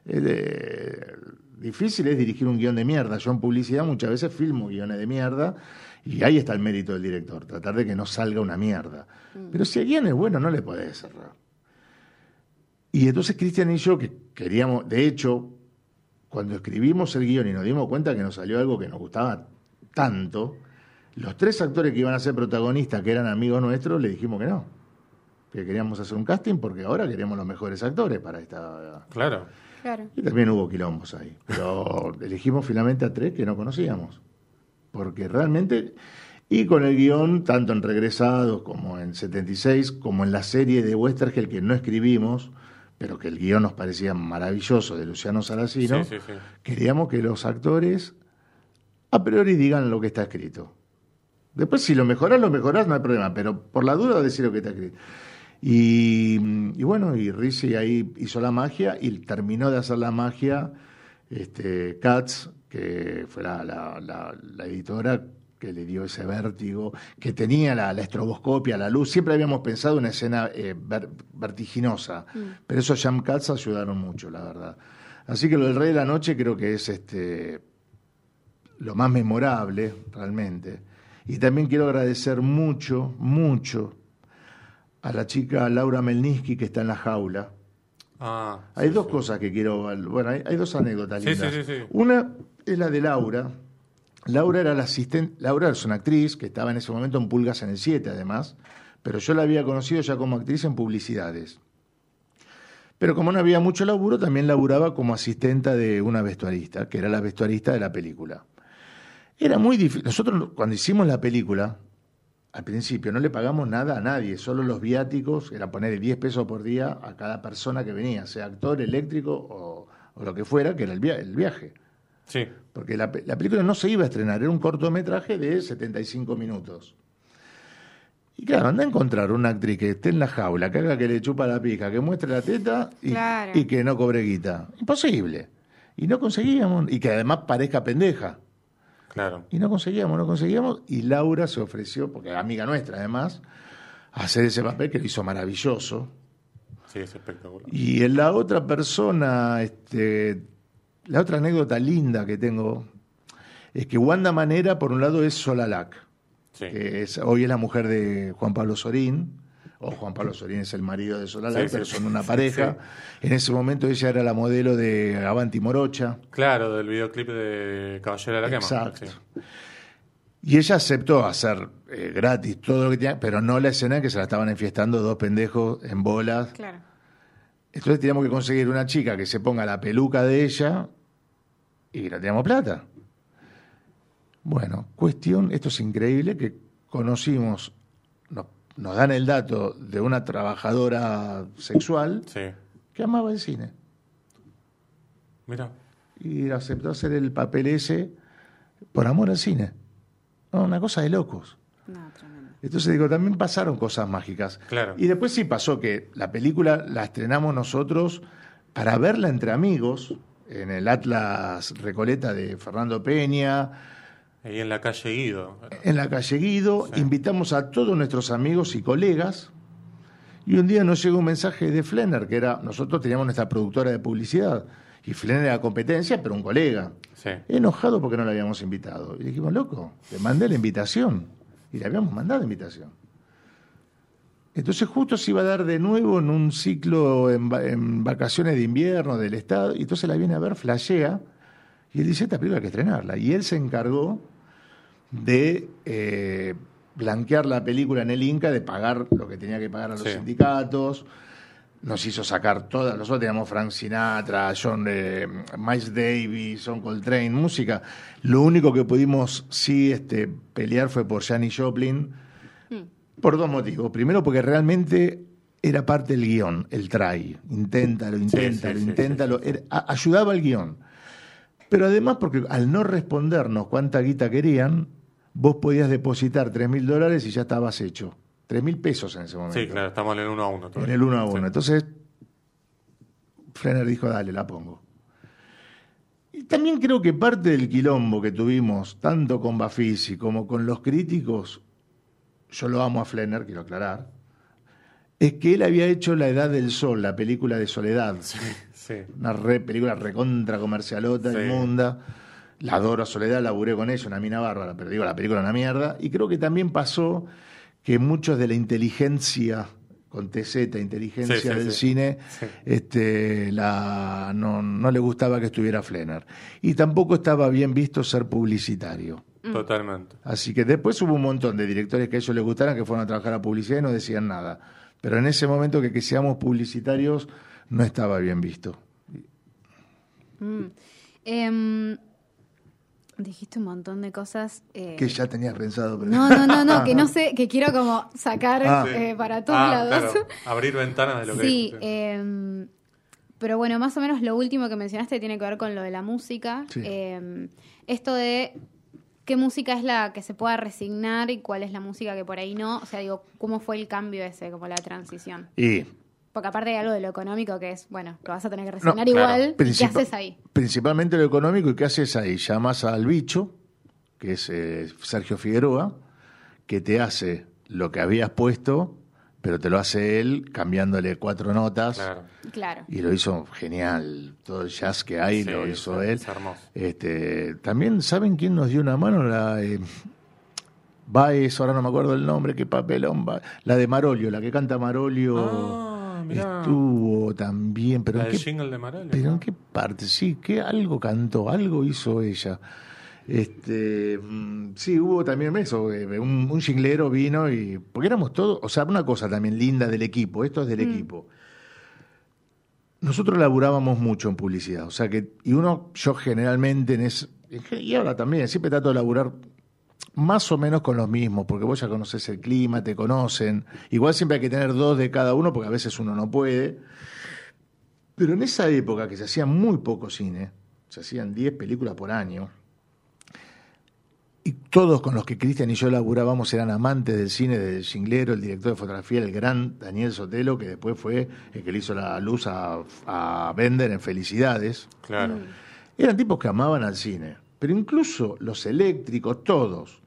Es de- difícil es dirigir un guion de mierda. Yo en publicidad muchas veces filmo guiones de mierda y ahí está el mérito del director, tratar de que no salga una mierda. Pero si el guion es bueno, no le podés cerrar. Y entonces Cristian y yo, que queríamos, de hecho, cuando escribimos el guion y nos dimos cuenta que nos salió algo que nos gustaba tanto, los tres actores que iban a ser protagonistas, que eran amigos nuestros, le dijimos que no. Que queríamos hacer un casting porque ahora queríamos los mejores actores para esta Claro. Claro. y también hubo quilombos ahí. Pero elegimos finalmente a tres que no conocíamos. Porque realmente. Y con el guion, tanto en Regresados como en 76, como en la serie de Westergel que no escribimos, pero que el guion nos parecía maravilloso de Luciano Saracino, Sí, sí, sí. queríamos que los actores a priori digan lo que está escrito. Después, si lo mejorás, lo mejorás, no hay problema, pero por la duda decir lo que está escrito. Y, y bueno, y Rizzi ahí hizo la magia y terminó de hacer la magia este, Katz, que fue la, la, la, la editora que le dio ese vértigo, que tenía la, la estroboscopia, la luz. Siempre habíamos pensado una escena eh, ver- vertiginosa, pero esos jam cuts ayudaron mucho, la verdad. Así que lo del Rey de la Noche creo que es este lo más memorable, realmente. Y también quiero agradecer mucho, mucho a la chica Laura Melniski que está en la jaula. Ah, Hay sí, dos sí. cosas que quiero. Bueno, hay, hay dos anécdotas Sí, lindas. sí, sí, sí. Una es la de Laura. Laura era la asistente. Laura es una actriz que estaba en ese momento en Pulgas en el 7, además. Pero yo la había conocido ya como actriz en publicidades. Pero como no había mucho laburo, también laburaba como asistenta de una vestuarista, que era la vestuarista de la película. Era muy difícil. Nosotros, cuando hicimos la película, al principio no le pagamos nada a nadie, solo los viáticos, era poner 10 pesos por día a cada persona que venía, sea actor, eléctrico o, o lo que fuera, que era el, via- el viaje. Sí, Porque la, pe- la película no se iba a estrenar, era un cortometraje de 75 minutos. Y claro, anda a encontrar una actriz que esté en la jaula, que haga que le chupa la pija, que muestre la teta y, Claro. y que no cobre guita. Imposible. Y no conseguíamos, y que además parezca pendeja. Claro. Y no conseguíamos, no conseguíamos. Y Laura se ofreció, porque era amiga nuestra además, a hacer ese papel que lo hizo maravilloso. Sí, es espectacular. Y en la otra persona, este, la otra anécdota linda que tengo es que Wanda Manera, por un lado, es Solalac, Sí. que es, hoy es la mujer de Juan Pablo Sorín, o Juan Pablo Sorín es el marido de Sí, sí. pero son una pareja. En ese momento ella era la modelo de Avanti Morocha. Claro, del videoclip de Caballero de la Quema. Exacto. Sí. Y ella aceptó hacer eh, gratis todo lo que tenía, pero no la escena en que se la estaban enfiestando dos pendejos en bolas. Claro. Entonces teníamos que conseguir una chica que se ponga la peluca de ella y no teníamos plata. Bueno, cuestión, esto es increíble, que conocimos, nos, dan el dato de una trabajadora sexual Sí. que amaba el cine Mira. y aceptó hacer el papel ese por amor al cine. No, una cosa de locos. No, tremendo. Entonces digo, también pasaron cosas mágicas. Claro. Y después sí pasó que la película la estrenamos nosotros para verla entre amigos en el Atlas Recoleta de Fernando Peña, Ahí en la calle Guido. en la calle Guido, Sí. invitamos a todos nuestros amigos y colegas. Y un día nos llegó un mensaje de Flenner, que era, nosotros teníamos nuestra productora de publicidad, y Flenner era competencia, pero un colega. Sí. Enojado porque no le habíamos invitado. Y dijimos, loco, te mandé la invitación. Y le habíamos mandado la invitación. Entonces justo se iba a dar de nuevo en un ciclo en vacaciones de invierno del Estado, y entonces la viene a ver, flashea, y él dice, esta película hay que estrenarla. Y él se encargó de eh, blanquear la película en el Inca, de pagar lo que tenía que pagar a los Sí. sindicatos, nos hizo sacar todas, nosotros teníamos Frank Sinatra, John eh, Miles Davis, John Coltrane, música. Lo único que pudimos sí este, pelear fue por Janis Joplin, por dos motivos. Primero, porque realmente era parte del guion, el try. Inténtalo, inténtalo, sí, sí, inténtalo. sí, sí. Era- a- ayudaba al guion. Pero además, porque al no respondernos cuánta guita querían, vos podías depositar tres mil dólares y ya estabas hecho. Tres mil pesos en ese momento. Sí, claro, estamos en el uno a uno. En todavía. el uno a uno. Sí. Entonces, Frenner dijo, dale, la pongo. Y también creo que parte del quilombo que tuvimos, tanto con Bafisi como con los críticos, yo lo amo a Flenner, quiero aclarar, es que él había hecho La Edad del Sol, la película de Soledad. Sí. Una re- película recontra comercialota, Sí. inmunda. La adoro a Soledad, laburé con ella, una mina bárbara, pero digo, la película es una mierda. Y creo que también pasó que muchos de la inteligencia, con TZ, inteligencia Sí, sí, del sí. cine, Sí. este, la, no, no le gustaba que estuviera Flenner. Y tampoco estaba bien visto ser publicitario. Totalmente. Así que después hubo un montón de directores que a ellos les gustaran que fueron a trabajar a publicidad y no decían nada. Pero en ese momento que, que seamos publicitarios no estaba bien visto. Mm. Em, dijiste un montón de cosas. eh, Que ya tenías pensado. pero- No, no, no, no, que no sé, que quiero como sacar Ah. eh, para todos Ah, lados. claro, abrir ventanas de lo que Sí, em, pero bueno, más o menos lo último que mencionaste tiene que ver con lo de la música. Sí. Em, esto de qué música es la que se pueda resignar y cuál es la música que por ahí no. O sea, digo, ¿cómo fue el cambio ese, como la transición? Y Porque aparte hay algo de lo económico que es, bueno, que vas a tener que resignar No, igual. ¿y ¿Qué haces ahí? Principalmente lo económico, ¿y qué haces ahí? Llamas al bicho, que es eh, Sergio Figueroa, que te hace lo que habías puesto, pero te lo hace él cambiándole cuatro notas. Claro. Claro. Y lo hizo genial. Todo el jazz que hay Sí, lo hizo es- él. es hermoso. Este, también, ¿saben quién nos dio una mano? La eh, Baez, ahora no me acuerdo el nombre, qué papelón. va- La de Marolio, la que canta Marolio. Ah, mirá. estuvo también, pero La ¿en del qué jingle de Marolio. pero ¿no? en qué parte, sí, que algo cantó, algo hizo ella. Este, mm, sí, hubo también eso, eh, un, un jinglero vino y, porque éramos todos, o sea, una cosa también linda del equipo, esto es del equipo. Nosotros laburábamos mucho en publicidad, o sea que, y uno, yo generalmente en ese, y ahora también, siempre trato de laburar más o menos con los mismos, porque vos ya conoces el clima, te conocen. Igual siempre hay que tener dos de cada uno, porque a veces uno no puede. Pero en esa época que se hacía muy poco cine, se hacían 10 películas por año, y todos con los que Cristian y yo laburábamos eran amantes del cine, del jinglero, el director de fotografía, el gran Daniel Sotelo, que después fue el que le hizo la luz a, a Bender en Felicidades. Claro. Eran tipos que amaban al cine, pero incluso los eléctricos, todos.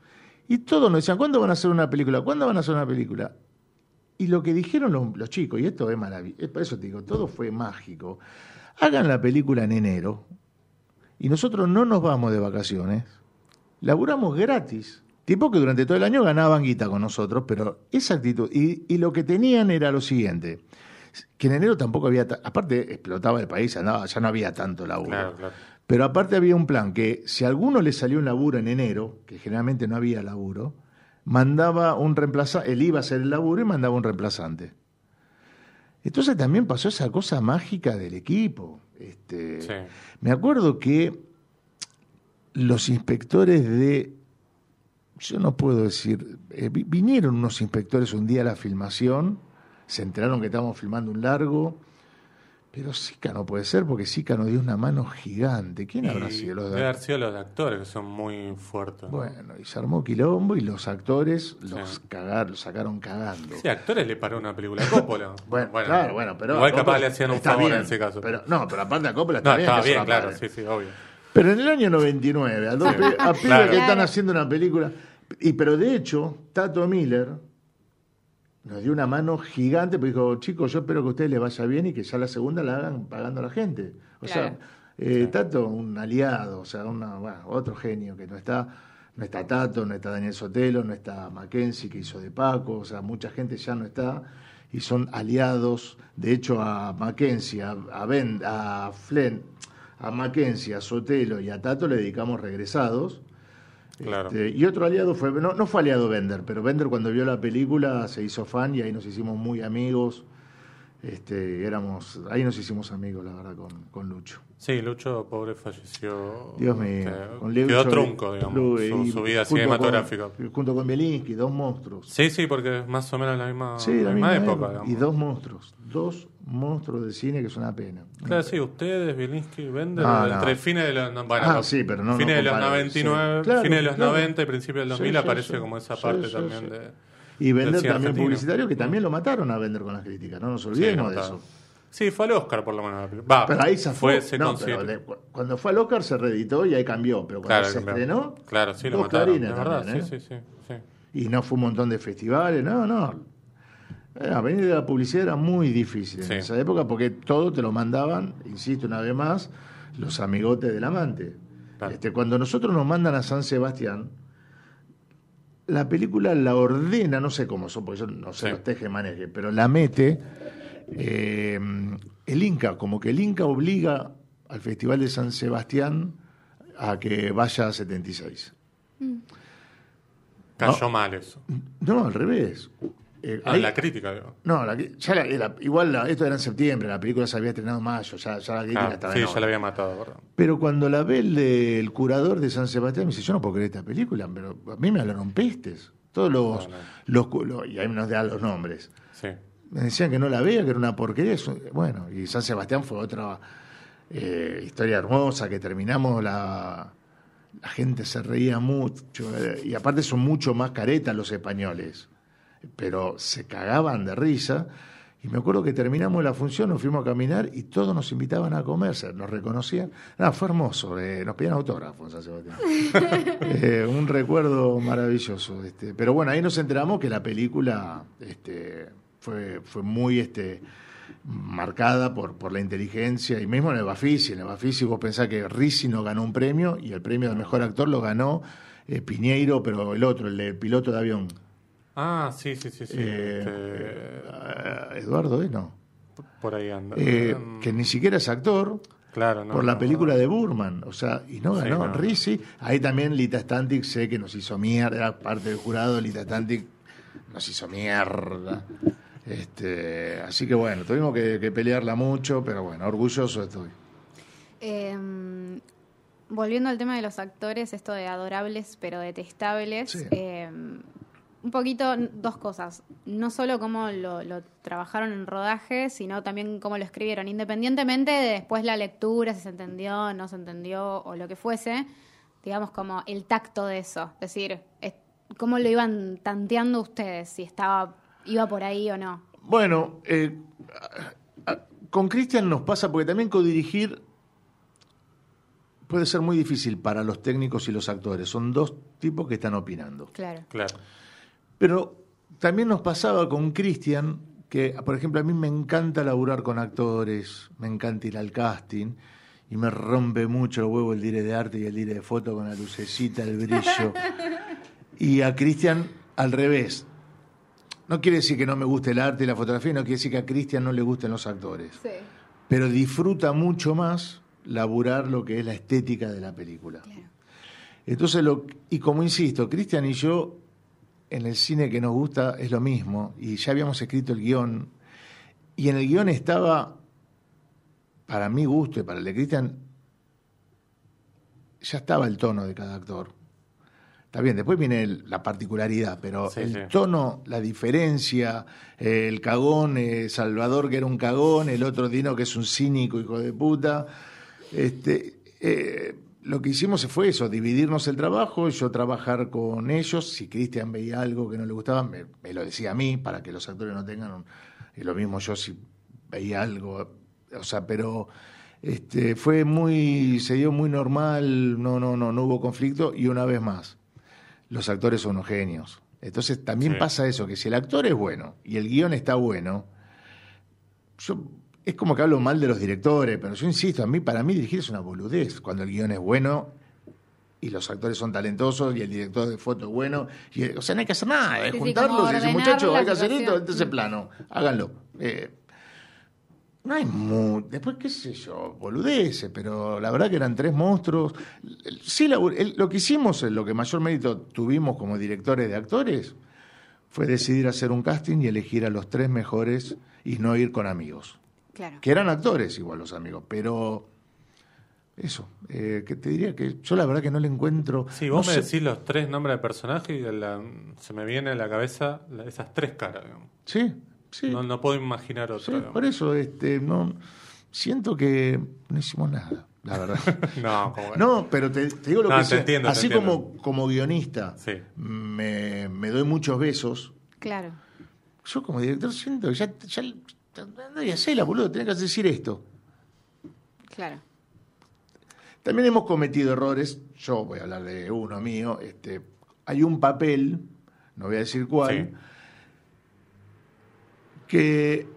Y todos nos decían, ¿cuándo van a hacer una película? ¿Cuándo van a hacer una película? Y lo que dijeron los, chicos, y esto es maravilloso, por eso te digo, todo fue mágico. Hagan la película en enero y nosotros no nos vamos de vacaciones, laburamos gratis. Tipo que durante todo el año ganaban guita con nosotros, pero esa actitud, y, lo que tenían era lo siguiente, que en enero tampoco había, aparte explotaba el país, andaba, ya no había tanto laburo. Claro, claro. Pero aparte había un plan que si a alguno le salió un laburo en enero, que generalmente no había laburo, mandaba un reemplazante, él iba a hacer el laburo y mandaba un reemplazante. Entonces también pasó esa cosa mágica del equipo. Este, Sí. Me acuerdo que los inspectores de, yo no puedo decir, eh, vi- vinieron unos inspectores un día a la filmación, se enteraron que estábamos filmando un largo, pero Sica no puede ser porque Sica nos dio una mano gigante. ¿Quién habrá Y sido los de haber sido los de actores que son muy fuertes. ¿no? Bueno, y se armó quilombo y los actores los Sí. cagaron, los sacaron cagando. Sí, actores le paró una película a Coppola. Bueno, claro, bueno, pero. Igual capaz le hacían un está favor bien, en ese caso. Pero, no, pero aparte a Coppola está no, bien. se bien, la claro, sí, sí, obvio. Pero en el año 99, a dos a pibes Claro. que están haciendo una película. Y, pero de hecho, Tato Miller nos dio una mano gigante, porque dijo, chicos, yo espero que a ustedes les vaya bien y que ya la segunda la hagan pagando a la gente. O Claro. sea, eh, Tato, un aliado, o sea, una, bueno, otro genio que no está. No está Tato, no está Daniel Sotelo, no está Mackenzie, que hizo de Paco, o sea, mucha gente ya no está y son aliados. De hecho, a Mackenzie, a, a, Ben, a Flen, a Mackenzie, a Sotelo y a Tato le dedicamos regresados. Este, y otro aliado fue, no, no fue aliado Bender, pero Bender cuando vio la película se hizo fan y ahí nos hicimos muy amigos. Este, éramos, ahí nos hicimos amigos, la verdad, con, con Lucho. Sí, Lucho, pobre, falleció. Dios mío. este, con Lucho quedó trunco, digamos, su, su vida cinematográfica. con- junto con Bielinski, dos monstruos. Sí, sí, porque es más o menos la misma, Sí, la misma misma época. digamos. Y dos monstruos, dos monstruos del cine que es una pena. Claro, sí, ustedes, Bielinski, Bender, No, no. entre fines de los, no, bueno, Ah, sí, pero no- fines de los comparo, 99, sí. Claro, fines de los claro. 90 y principios del Sí, 2000 sí, aparece como esa parte también de... Y cine también argentino. publicitario, que también lo mataron a vender con las críticas, no nos Sí, olvidemos de eso. Sí, fue al Oscar por lo menos. Va, Pero ahí se fue, fue. se no, consideró. pero le- cu- cuando fue al Oscar se reeditó y ahí cambió, pero cuando Claro, se cambió. estrenó, Claro, sí, lo mataron. clarines Es verdad, también, sí, ¿eh? sí, sí, sí. y no fue un montón de festivales, no, no. Era, venir de la publicidad era muy difícil en Sí. esa época porque todo te lo mandaban, insisto una vez más, los amigotes del amante. Claro. Este, cuando nosotros nos mandan a San Sebastián, la película la ordena, no sé cómo son, porque yo no sé Sí. los teje maneje, pero la mete eh, el Inca, como que el Inca obliga al Festival de San Sebastián a que vaya a 76. Cayó mal eso. No, al revés. Eh, Ah, ahí- la crítica, digo. no, la, ya la- la- igual esto era en septiembre, la película se había estrenado en mayo, ya, ya la crítica Ah, estaba sí, ya la había matado, ¿verdad? Pero cuando la ve el, de- el curador de San Sebastián, me dice, yo no puedo creer esta película, pero a mí me hablaron pestes. Todos los, No, no. los y ahí nos dan los nombres. Sí. Me decían que no la veía, que era una porquería. Bueno, y San Sebastián fue otra eh, historia hermosa, que terminamos la, la gente se reía mucho, eh, y aparte son mucho más caretas los españoles, pero se cagaban de risa. Y me acuerdo que terminamos la función, nos fuimos a caminar y todos nos invitaban a comer, nos reconocían. No, fue hermoso, eh, nos pedían autógrafos a Sebastián. Eh, un recuerdo maravilloso. Este. Pero bueno, ahí nos enteramos que la película este, fue, fue muy este, marcada por, por la inteligencia. Y mismo en el Bafisi, en el Bafisi vos pensás que Risi no ganó un premio y el premio de mejor actor lo ganó eh, Piñeiro, pero el otro, el piloto de avión. Ah, sí, sí, sí, sí. Eh, este, eh, Eduardo, ¿eh? No. por ahí anda. Eh, Mm, que ni siquiera es actor, claro, no, por la no, película no. de Burman, o sea, y no Sí, ganó no. Risi. Ahí también Lita Stantic sé que nos hizo mierda, era parte del jurado, Lita Stantic nos hizo mierda. Este, así que bueno, tuvimos que, que pelearla mucho, pero bueno, orgulloso estoy. Eh, volviendo al tema de los actores, esto de adorables pero detestables, Sí. eh, un poquito dos cosas. No solo cómo lo, lo trabajaron en rodaje, sino también cómo lo escribieron, independientemente de después la lectura, si se entendió, no se entendió o lo que fuese, digamos como el tacto de eso. Es decir, es- cómo lo iban tanteando ustedes, si estaba iba por ahí o no. Bueno, eh, con Cristian nos pasa porque también codirigir puede ser muy difícil para los técnicos y los actores. Son dos tipos que están opinando. Claro. Claro. Pero también nos pasaba con Cristian que, por ejemplo, a mí me encanta laburar con actores, me encanta ir al casting y me rompe mucho el huevo el dire de arte y el dire de foto con la lucecita, el brillo. Y a Cristian al revés. No quiere decir que no me guste el arte y la fotografía, no quiere decir que a Cristian no le gusten los actores. Sí. Pero disfruta mucho más laburar lo que es la estética de la película. Claro. Entonces, lo, y como insisto, Cristian y yo, en el cine que nos gusta es lo mismo, y ya habíamos escrito el guion, y en el guion estaba, para mi gusto y para el de Cristian, ya estaba el tono de cada actor. Está bien, después viene el- la particularidad, pero Sí, el sí. tono, la diferencia, eh, el cagón, eh, Salvador que era un cagón, el otro Dino que es un cínico, hijo de puta. Este, eh, lo que hicimos fue eso, dividirnos el trabajo, yo trabajar con ellos, si Cristian veía algo que no le gustaba, me, me lo decía a mí, para que los actores no tengan un- y lo mismo yo si veía algo, o sea, pero este, fue muy, se dio muy normal, no, no, no, no hubo conflicto, y una vez más, los actores son unos genios. Entonces también Sí. pasa eso, que si el actor es bueno y el guion está bueno, yo es como que hablo mal de los directores, pero yo insisto, a mí, para mí dirigir es una boludez. Cuando el guion es bueno y los actores son talentosos y el director de foto es bueno, y, o sea, no hay que hacer nada, es Sí, juntarlos y decir, muchachos, hay que hacer esto, situación". este es el plano, háganlo. Eh, no hay mu después qué sé yo, boludeces, pero la verdad que eran tres monstruos. Sí, la- el- lo que hicimos, lo que mayor mérito tuvimos como directores de actores, fue decidir hacer un casting y elegir a los tres mejores y no ir con amigos. Claro. Que eran actores igual los amigos, pero eso, eh, que te diría que yo la verdad que no le encuentro... Sí, vos no me sé- decís los tres nombres de personaje y la- se me viene a la cabeza la- esas tres caras. digamos. Sí, sí. No, no puedo imaginar sí, otra. digamos. por eso este, no, siento que no hicimos nada, la verdad. No, como No, pero te, te digo lo No, que te sé. entiendo, te Así entiendo. como, como guionista Sí. me, me doy muchos besos, Claro. yo como director siento que ya, ya, ya ya sé, la boludo, tenés que decir esto. Claro. También hemos cometido errores, yo voy a hablar de uno mío, este, hay un papel, no voy a decir cuál, Sí. que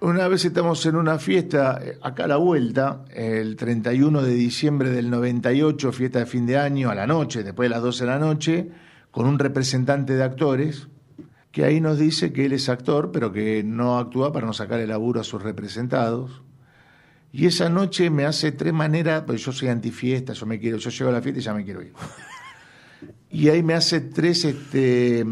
una vez estamos en una fiesta, eh, acá a la vuelta, el 31 de diciembre del 98, fiesta de fin de año, a la noche, después de las 12 de la noche, con un representante de actores, que ahí nos dice que él es actor, pero que no actúa para no sacar el laburo a sus representados. Y esa noche me hace tres maneras, pues yo soy antifiesta, yo me quiero, yo llego a la fiesta y ya me quiero ir. Y ahí me hace tres este,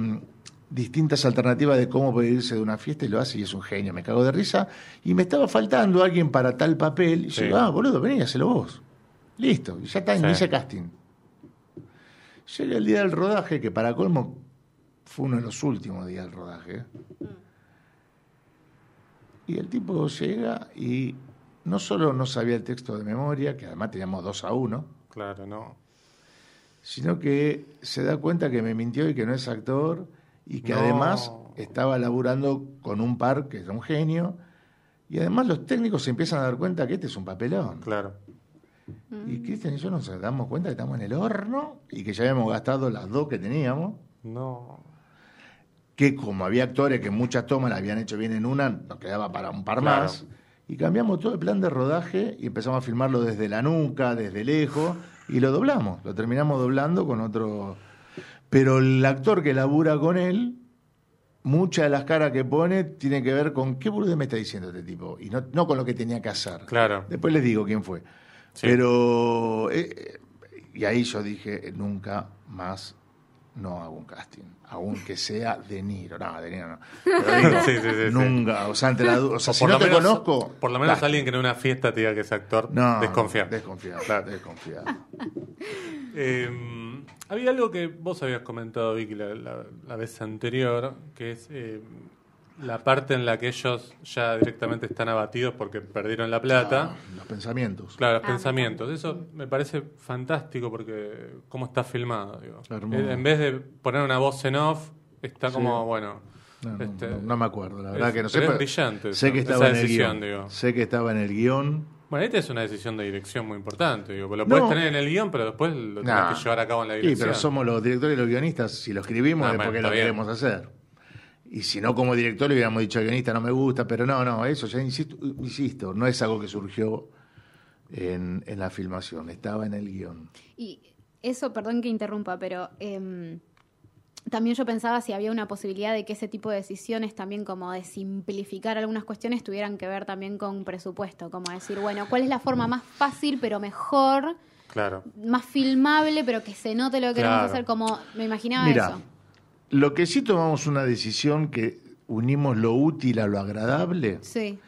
distintas alternativas de cómo puede irse de una fiesta y lo hace y es un genio, me cago de risa. Y me estaba faltando alguien para tal papel. Y yo Sí. digo, ah, boludo, vení, hacelo vos. Listo, y ya está, en Sí. ese casting. Llega el día del rodaje, que para colmo fue uno de los últimos días del rodaje. Y el tipo llega y no solo no sabía el texto de memoria, que además teníamos dos a uno, Claro, no. sino que se da cuenta que me mintió y que no es actor y que No. además estaba laburando con un par que es un genio y además los técnicos se empiezan a dar cuenta que este es un papelón. Claro. Y Cristian y yo nos damos cuenta que estamos en el horno y que ya habíamos gastado las dos que teníamos, No. Que como había actores que muchas tomas la habían hecho bien en una, nos quedaba para un par Claro. más. Y cambiamos todo el plan de rodaje y empezamos a filmarlo desde la nuca, desde lejos, y lo doblamos. Lo terminamos doblando con otro. Pero el actor que labura con él, muchas de las caras que pone tienen que ver con qué burde me está diciendo este tipo, y no, no con lo que tenía que hacer. Claro. Después les digo quién fue. Sí. Pero. eh, eh, y ahí yo dije, nunca más no hago un casting. Aunque sea De Niro. No, De Niro no. Pero digo, Sí, sí, sí, sí. nunca. O sea, ante la o sea O si no te menos, conozco. Por lo menos casting. alguien que en una fiesta te diga que es actor, No, desconfía. Desconfía, desconfía. Eh, había algo que vos habías comentado, Vicky, la, la- la vez anterior, que es eh, la parte en la que ellos ya directamente están abatidos porque perdieron la plata. Los pensamientos. Claro, los Ah, pensamientos. Eso me parece fantástico porque cómo está filmado. Digo. En vez de poner una voz en off, está Sí. como, bueno. No, no, este, no, no me acuerdo, la verdad es- que no sé. pero es brillante Sé que esa estaba en el guion. digo. Sé que estaba en el guion. Bueno, esta es una decisión de dirección muy importante. Digo, lo No. puedes tener en el guion, pero después lo tenés Nah. que llevar a cabo en la Sí, dirección. pero somos los directores y los guionistas. Si lo escribimos Ah, es porque lo bien. queremos hacer. Y si no, como director le hubiéramos dicho al guionista no me gusta, pero no, no, eso ya insisto, insisto no es algo que surgió en, en la filmación, estaba en el guion. Y eso, perdón que interrumpa, pero em, también yo pensaba si había una posibilidad de que ese tipo de decisiones también como de simplificar algunas cuestiones tuvieran que ver también con presupuesto, como decir, bueno, ¿cuál es la forma más fácil pero mejor, Claro. más filmable pero que se note lo que queremos Claro. hacer? Como me imaginaba Mira, eso. Lo que sí tomamos una decisión que unimos lo útil a lo agradable Sí.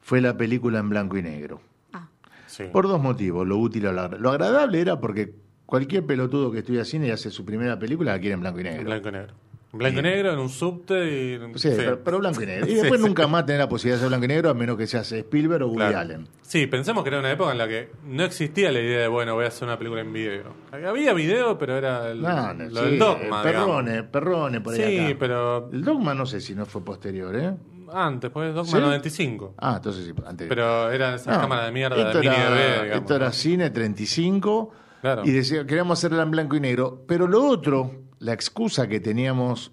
fue la película en blanco y negro. Ah, Sí. Por dos motivos, lo útil a lo agradable. Lo agradable era porque cualquier pelotudo que estudia cine y hace su primera película la quiere en blanco y negro. En blanco y negro. Blanco y negro, en un subte y... Sí, Pero, pero blanco y negro. Y después sí. nunca más tener la posibilidad de hacer blanco y negro a menos que seas Spielberg o Woody Claro. Allen. Sí, pensemos que era una época en la que no existía la idea de, bueno, voy a hacer una película en video. Había video, pero era el, No, no, lo sí, del dogma, Perrone, digamos. Perrone por ahí Sí, acá. pero El dogma no sé si no fue posterior, ¿eh? antes, pues Dogma ¿Sí? 95. Ah, entonces sí, anterior. Pero eran esas No, cámaras de mierda de mini era, digamos. Esto era cine 35 Claro. y decía, queríamos hacerla en blanco y negro. Pero lo otro, la excusa que teníamos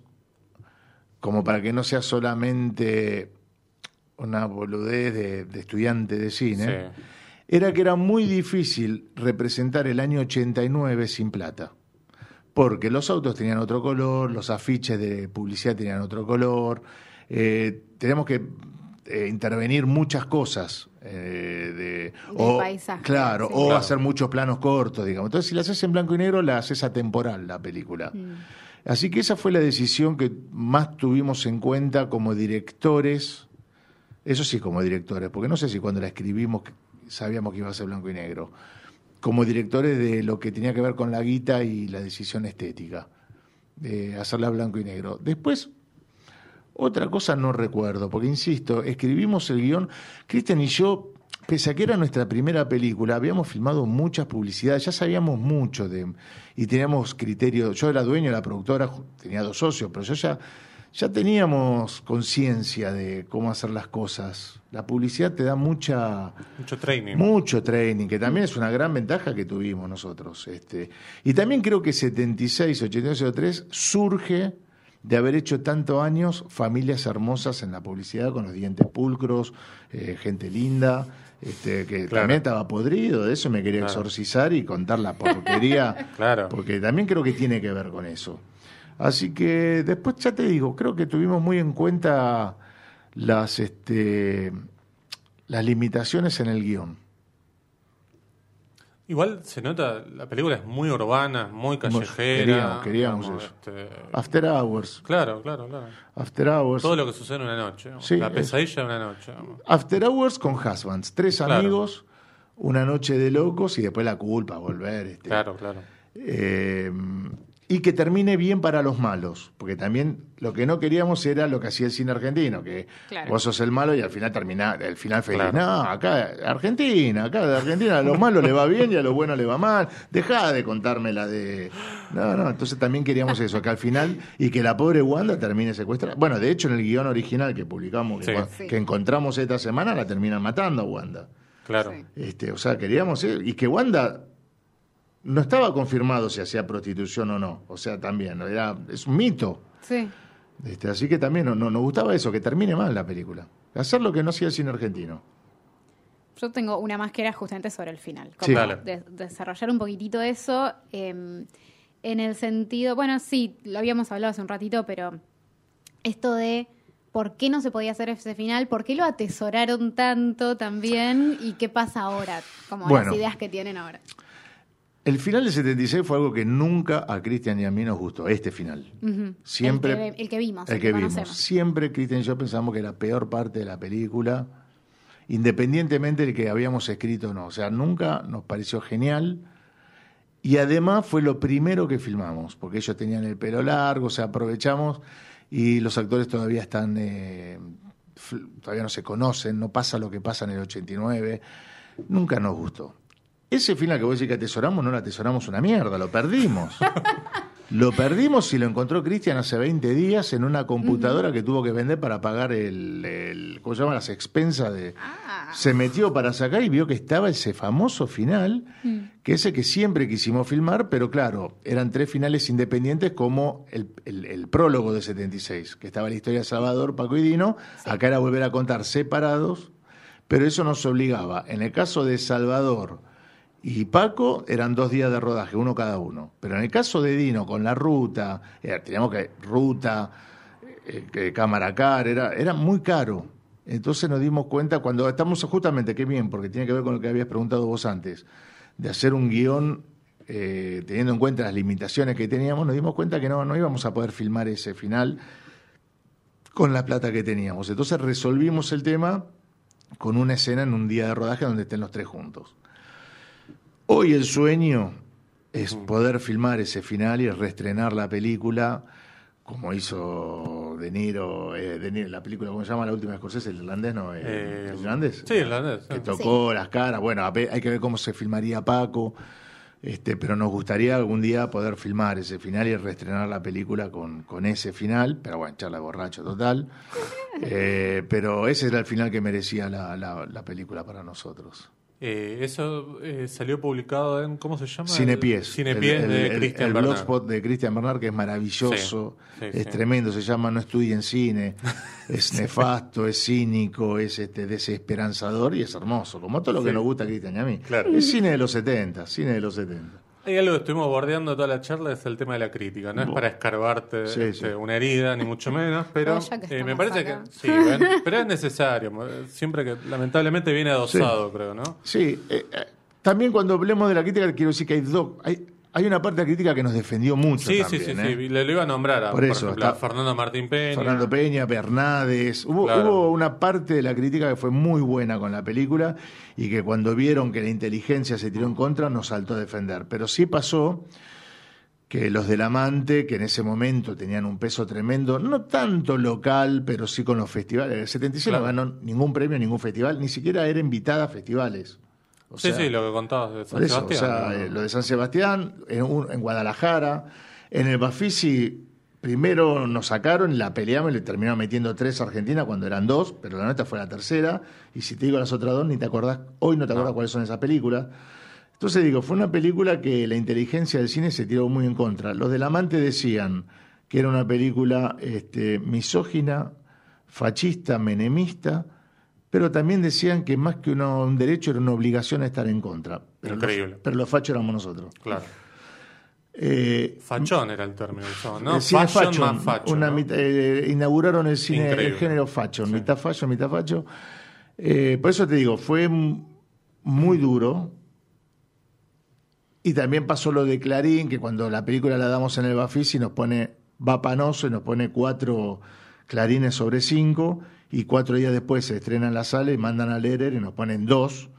como para que no sea solamente una boludez de, de estudiante de cine, Sí. era que era muy difícil representar el año 89 sin plata. Porque los autos tenían otro color, los afiches de publicidad tenían otro color, eh, tenemos que eh, intervenir muchas cosas. eh, de, paisaje, Claro, sí. o Claro. hacer muchos planos cortos, digamos. Entonces, si la haces en blanco y negro, la haces atemporal, la película. Así que esa fue la decisión que más tuvimos en cuenta como directores, eso sí como directores, porque no sé si cuando la escribimos sabíamos que iba a ser blanco y negro, como directores de lo que tenía que ver con la guita y la decisión estética, de hacerla blanco y negro. Después, otra cosa no recuerdo, porque insisto, escribimos el guion, Cristian y yo, pese a que era nuestra primera película, habíamos filmado muchas publicidades, ya sabíamos mucho de, y teníamos criterio, yo era dueño de la productora, tenía dos socios, pero yo ya, ya teníamos conciencia de cómo hacer las cosas. La publicidad te da mucha, Mucho training. mucho training, que también es una gran ventaja que tuvimos nosotros. Este. Y también creo que 76, 82, 03 surge de haber hecho tantos años familias hermosas en la publicidad, con los dientes pulcros, eh, gente linda, este, que Claro. también estaba podrido, de eso me quería Claro. exorcizar y contar la porquería, Claro. porque también creo que tiene que ver con eso. Así que después ya te digo, creo que tuvimos muy en cuenta las, este, las limitaciones en el guion. Igual se nota, la película es muy urbana, muy callejera. queríamos- queríamos digamos, eso. este, After Hours. Claro, claro, claro. After Hours. Todo lo que sucede en una noche. Sí, la es- pesadilla de una noche. digamos. After Hours con Husbands. Tres Claro. amigos, una noche de locos y después la culpa, volver. Este. Claro, claro. Eh, y que termine bien para los malos, porque también lo que no queríamos era lo que hacía el cine argentino, que Claro. vos sos el malo y al final termina el final feliz. No, acá Argentina, acá de Argentina a los malos le va bien y a los buenos le va mal. Dejá de contarme la de No, no, entonces también queríamos eso, que al final y que la pobre Wanda termine secuestrada. Bueno, de hecho en el guion original que publicamos que, Sí. que encontramos esta semana la terminan matando a Wanda. Claro. Sí. Este, o sea, queríamos eh, y que Wanda no estaba confirmado si hacía prostitución o no. O sea, también, era, es un mito. Sí. Este, así que también no, no- nos gustaba eso, que termine mal la película. Hacer lo que no hacía el cine argentino. Yo tengo una más que era justamente sobre el final. Sí. Como Dale. de- desarrollar un poquitito eso. eh, en el sentido, bueno, sí, lo habíamos hablado hace un ratito, pero esto de por qué no se podía hacer ese final, por qué lo atesoraron tanto también y qué pasa ahora, como Bueno. las ideas que tienen ahora. El final del 76 fue algo que nunca a Cristian y a mí nos gustó, este final. Siempre. El que, ve- el que vimos, El que vimos. Siempre Cristian y yo pensamos que la peor parte de la película, independientemente de que habíamos escrito o no. O sea, nunca nos pareció genial. Y además fue lo primero que filmamos, porque ellos tenían el pelo largo, o sea, aprovechamos y los actores todavía están, eh, todavía no se conocen, no pasa lo que pasa en el 89. Nunca nos gustó. Ese final que vos decís que atesoramos, no lo atesoramos una mierda, lo perdimos. Lo perdimos y lo encontró Cristian hace 20 días en una computadora que tuvo que vender para pagar el, el- ¿cómo se llama? Las expensas de... Ah, Se metió para sacar y vio que estaba ese famoso final, que es el que siempre quisimos filmar, pero claro, eran tres finales independientes como el, el- el prólogo de 76, que estaba la historia de Salvador, Paco y Dino, acá era volver a contar separados, pero eso nos obligaba, en el caso de Salvador y Paco, eran dos días de rodaje, uno cada uno, pero en el caso de Dino, con la ruta, eh, teníamos que, ruta, eh, cámara car, era, era muy caro. Entonces nos dimos cuenta, cuando estamos justamente, qué bien, porque tiene que ver con lo que habías preguntado vos antes, de hacer un guion eh, teniendo en cuenta las limitaciones que teníamos, nos dimos cuenta que no, no íbamos a poder filmar ese final con la plata que teníamos. Entonces resolvimos el tema con una escena en un día de rodaje donde estén los tres juntos. Hoy el sueño es poder filmar ese final y reestrenar la película como hizo De Niro, eh, De Niro, la película, ¿cómo se llama la última de Scorsese? ¿El irlandés no? Eh, Eh, ¿El irlandés? Sí, irlandés. sí. que tocó las caras. Bueno, a ver, hay que ver cómo se filmaría Paco. Este, pero nos gustaría algún día poder filmar ese final y reestrenar la película con, con ese final. Pero bueno, charla de borracho total. Eh, pero ese era el final que merecía la, la- la película para nosotros. Eh, eso eh, salió publicado en, ¿cómo se llama? Cinepies. Cinepies El- de el- Cristian El Bernard. blogspot de Cristian Bernard, que es maravilloso, Sí, sí, es sí. tremendo, se llama No estudien cine, es nefasto, es cínico, es este desesperanzador y es hermoso, como todo lo que nos gusta a Cristian y a mí. Claro. Es cine de los 70, cine de los 70. Hay algo que estuvimos bordeando toda la charla, es el tema de la crítica. No es para escarbarte Sí, este, sí. una herida, ni mucho menos, pero eh, me parece acá. que sí, bueno, pero es necesario. Siempre que lamentablemente viene adosado, creo, ¿no? Sí, eh, eh, también cuando hablemos de la crítica, quiero decir que hay dos. Hay, hay una parte de la crítica que nos defendió mucho. Sí, también, sí, sí, ¿eh? sí. Le lo iba a nombrar a, Por por, eso, ejemplo, a está- Fernando Martín Peña. Fernando Peña, Bernades. Hubo, Claro. hubo una parte de la crítica que fue muy buena con la película y que cuando vieron que la inteligencia se tiró en contra nos saltó a defender. Pero sí pasó que los del Amante, que en ese momento tenían un peso tremendo, no tanto local, pero sí con los festivales. El 76 no ganó ningún premio, ningún festival, ni siquiera era invitada a festivales. O Sí, sea, sí, lo que contabas de San eso, Sebastián. o sea, ¿no? eh, lo de San Sebastián, en, un- en Guadalajara, en el Bafisi, primero nos sacaron, la peleamos y le terminaron metiendo tres a Argentina cuando eran dos, pero la nota fue la tercera, y si te digo las otras dos, ni te acordás, hoy no te acordás cuáles son esas películas. Entonces digo, fue una película que la inteligencia del cine se tiró muy en contra. Los del amante decían que era una película este, misógina, fascista, menemista, pero también decían que más que uno- un derecho era una obligación estar en contra. Pero Increíble. Los, pero los fachos éramos nosotros. Claro. Eh, Fachón era el término ¿no? cine Fashion fashion, más facho. una ¿no? mit- eh, inauguraron el cine, el Increíble. género facho, Sí. mitad facho, mitad facho. Eh, por eso te digo, fue muy duro. Y también pasó lo de Clarín, que cuando la película la damos en el Bafisi nos pone, va panoso y nos pone cuatro clarines sobre cinco, y cuatro días después se estrena en la sala y mandan a leer y nos ponen dos,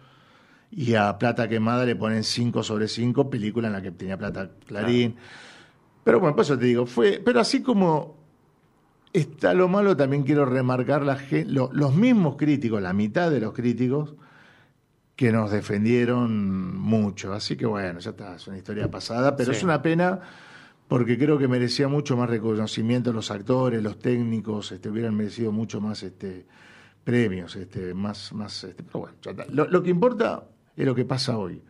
y a Plata Quemada le ponen cinco sobre cinco, película en la que tenía Plata Clarín. Pero bueno, por eso te digo, fue, pero así como está lo malo, también quiero remarcar la, lo- los mismos críticos, la mitad de los críticos, que nos defendieron mucho. Así que bueno, ya está, es una historia pasada, pero Sí. es una pena porque creo que merecía mucho más reconocimiento los actores, los técnicos, este, hubieran merecido mucho más este, premios, este, más, más, este, pero bueno, ya lo que importa es lo que pasa hoy.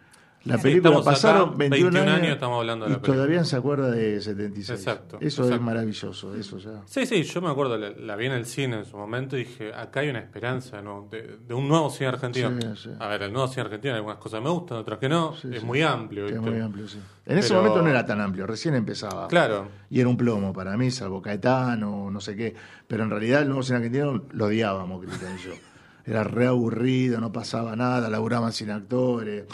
La Sí, película estamos acá, pasaron 21, 21 años, años estamos hablando de y la película. todavía se acuerda de 76. Exacto, Eso es maravilloso, eso ya. Sí, sí, yo me acuerdo, la, la vi en el cine en su momento y dije, acá hay una esperanza ¿no? de, de un nuevo cine argentino. Sí, sí. A ver, el nuevo cine argentino, algunas cosas me gustan, otras que no, es muy amplio. Es muy amplio, sí. En ese Pero- momento no era tan amplio, recién empezaba. Claro, Y era un plomo para mí, salvo Caetano, no sé qué. Pero en realidad el nuevo cine argentino lo odiábamos, Cristian y yo. Era re aburrido, no pasaba nada, laburaban sin actores,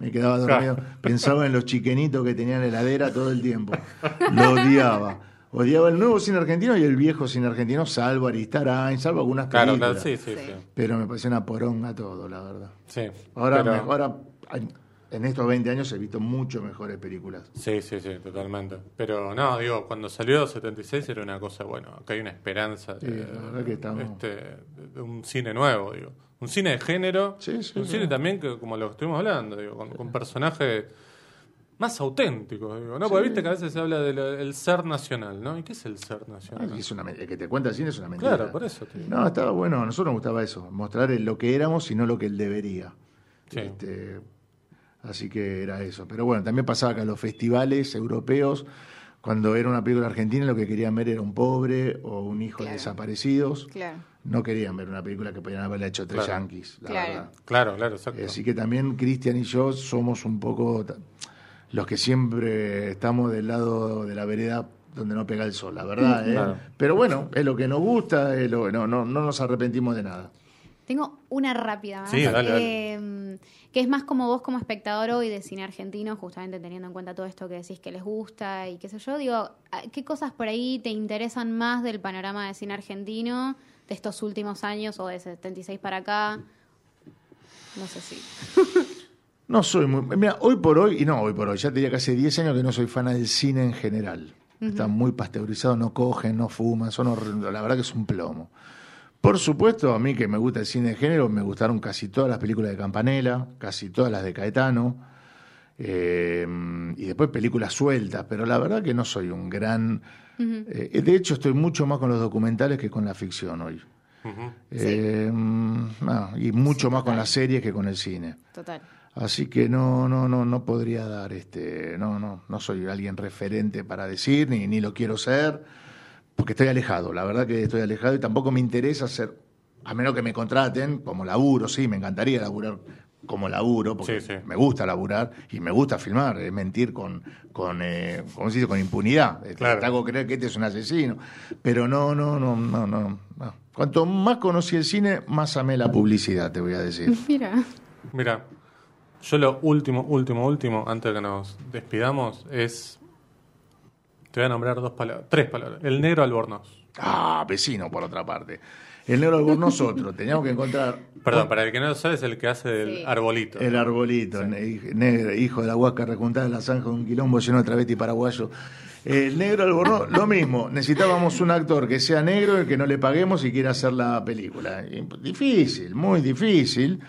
me quedaba dormido. Pensaba en los chiquenitos que tenían heladera todo el tiempo. Lo odiaba. Odiaba el nuevo cine argentino y el viejo cine argentino, salvo Aristarain, salvo algunas películas. claro, sí, sí, Sí. sí. Pero me pareció una poronga todo, la verdad. Sí, Ahora, pero- me- ahora en estos 20 años he visto mucho mejores películas. Sí, sí, sí, totalmente. Pero no, digo, cuando salió 76 era una cosa, bueno, acá hay una esperanza Sí, de, la verdad que estamos- este, de un cine nuevo, digo. Un cine de género, Sí, sí, un cine también que, como lo que estuvimos hablando, digo, con, con personajes más auténticos, digo, ¿no? Porque viste que a veces se habla del ser nacional, ¿no? ¿Y qué es el ser Ah, nacional? es una, el que te cuenta el cine es una mentira. Claro, por eso. No, estaba bueno, a nosotros nos gustaba eso, mostrar lo que éramos y no lo que él debería. Sí. Este, así que era eso. Pero bueno, también pasaba que a los festivales europeos, cuando era una película argentina, lo que querían ver era un pobre o un hijo de desaparecidos. Claro. No querían ver una película que podían haberla hecho tres Claro. yanquis, la Claro. verdad. Claro, claro, exacto. Así que también Cristian y yo somos un poco los que siempre estamos del lado de la vereda donde no pega el sol, la verdad. ¿eh? Claro. Pero bueno, es lo que nos gusta, es lo, no, no, no nos arrepentimos de nada. Tengo una rápida más. Sí, dale, dale. Que es más como vos como espectador hoy de cine argentino, justamente teniendo en cuenta todo esto que decís que les gusta y qué sé yo, digo, ¿qué cosas por ahí te interesan más del panorama de cine argentino de estos últimos años o de 76 para acá? No sé si. No soy muy. Mira, hoy por hoy, y no hoy por hoy, ya te diría que hace 10 años que no soy fan del cine en general. Están muy pasteurizados, no cogen, no fuman, son horrendos. La verdad que es un plomo. Por supuesto, a mí que me gusta el cine de género, me gustaron casi todas las películas de Campanella, casi todas las de Caetano, eh, y después películas sueltas, pero la verdad que no soy un gran... eh, de hecho, estoy mucho más con los documentales que con la ficción hoy. Eh, no, y mucho más con las series que con el cine. Total. Así que no, no, no, no podría dar este, no, no, no soy alguien referente para decir, ni, ni lo quiero ser, porque estoy alejado, la verdad que estoy alejado y tampoco me interesa ser, a menos que me contraten como laburo, sí, me encantaría laburar como laburo, porque Sí, sí. me gusta laburar y me gusta filmar, es mentir con, con eh, ¿cómo se dice? con impunidad. Claro. Te hago creer que este es un asesino. Pero no, no, no, no, no, no. Cuanto más conocí el cine, más amé la publicidad, te voy a decir. Mira. Mira, yo lo último, último, último, antes de que nos despidamos, es. Te voy a nombrar dos palabras, tres palabras. El negro albornoz. Ah, vecino, por otra parte. El negro albornoz otro. Teníamos que encontrar Perdón, para el que no lo sabe, es el que hace del Sí. arbolito. el arbolito, ne- negro, hijo de la huasca rejuntada en la zanja, un quilombo lleno de travesti paraguayo. El negro albornoz, lo mismo. Necesitábamos un actor que sea negro y que no le paguemos y quiera hacer la película. Y, Difícil, muy difícil.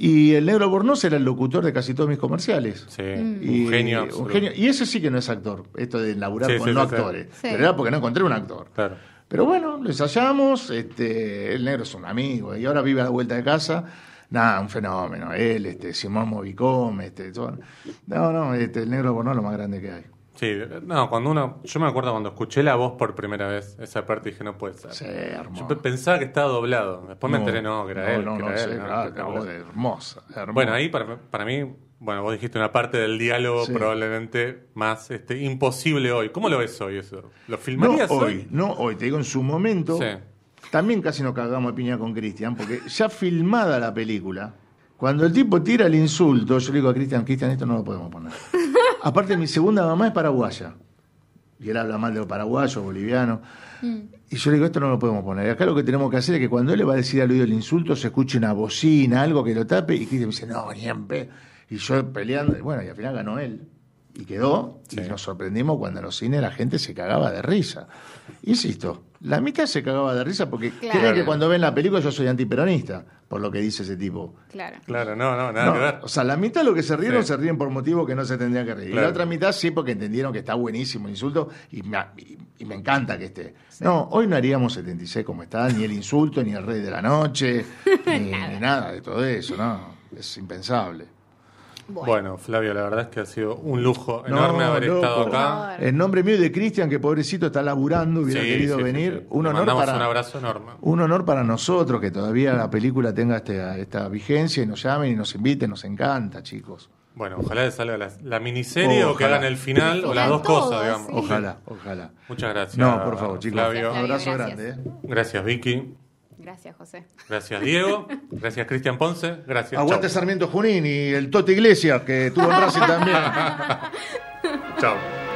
Y el negro albornoz era el locutor de casi todos mis comerciales. Sí, Y, un genio. un genio. Y ese sí que no es actor, esto de laburar Sí, con sí, no sí, actores. Sí. Pero era porque no encontré un actor. Claro. Pero bueno, lo ensayamos, este, el negro es un amigo, y ahora vive a la vuelta de casa. Nada, un fenómeno. Él, este, Simón Movicom, este, todo. No, no, este, el negro Borno es lo más grande que hay. Sí, no, cuando uno. Yo me acuerdo cuando escuché la voz por primera vez, esa parte dije, no puede ser. Sí, Yo hermoso. pe- pensaba que estaba doblado. Después me enteré, no, que era él. No, que era sí, él, voz hermosa, hermosa. Bueno, ahí para, para mí, bueno, vos dijiste una parte del diálogo Sí. probablemente más este, imposible hoy. ¿Cómo lo ves hoy eso? ¿Lo No filmarías hoy, no hoy, te digo, en su momento, Sí. también casi nos cagamos de piña con Cristian, porque ya filmada la película, cuando el tipo tira el insulto, yo le digo a Cristian, Cristian, esto no lo podemos poner. Aparte, mi segunda mamá es paraguaya. Y él habla mal de los paraguayos, bolivianos. Y yo le digo, esto no lo podemos poner. Y acá lo que tenemos que hacer es que cuando él le va a decir al oído el insulto, se escuche una bocina, algo que lo tape, y Cristian me dice, no, ni en pe-". Y yo peleando, y bueno, y al final ganó él. y quedó, Sí. y nos sorprendimos cuando en los cines la gente se cagaba de risa. Insisto, la mitad se cagaba de risa porque Claro. creen que cuando ven la película yo soy antiperonista, por lo que dice ese tipo. Claro. Claro, no, no, nada No, que ver. o sea, la mitad de lo que se rieron Sí. se ríen por motivos que no se tendrían que reír. Y la otra mitad sí porque entendieron que está buenísimo el insulto y me, y- y me encanta que esté. No, hoy no haríamos 76 como está, ni el insulto, ni el rey de la noche, ni, ni nada de todo eso, ¿no? Es impensable. Bueno. Flavio, la verdad es que ha sido un lujo No, enorme haber loco. estado acá. En nombre mío y de Cristian, que pobrecito está laburando, hubiera Sí, querido sí, venir. sí. Un honor para un abrazo enorme. un honor para nosotros que todavía la película tenga este- esta vigencia y nos llamen y nos inviten, nos encanta, chicos. Bueno, ojalá le salga la, la miniserie o que hagan el final o las dos todo, cosas, digamos. sí. Ojalá, ojalá. Muchas gracias. No, por favor, chicos. Flavio. Un abrazo Gracias. grande. ¿eh? Gracias, Vicky. Gracias, José. Gracias, Diego. Gracias, Cristian Ponce. Gracias. Aguante Chau. Sarmiento Junín y el Tote Iglesias, que tuvo en Racing también. Chao.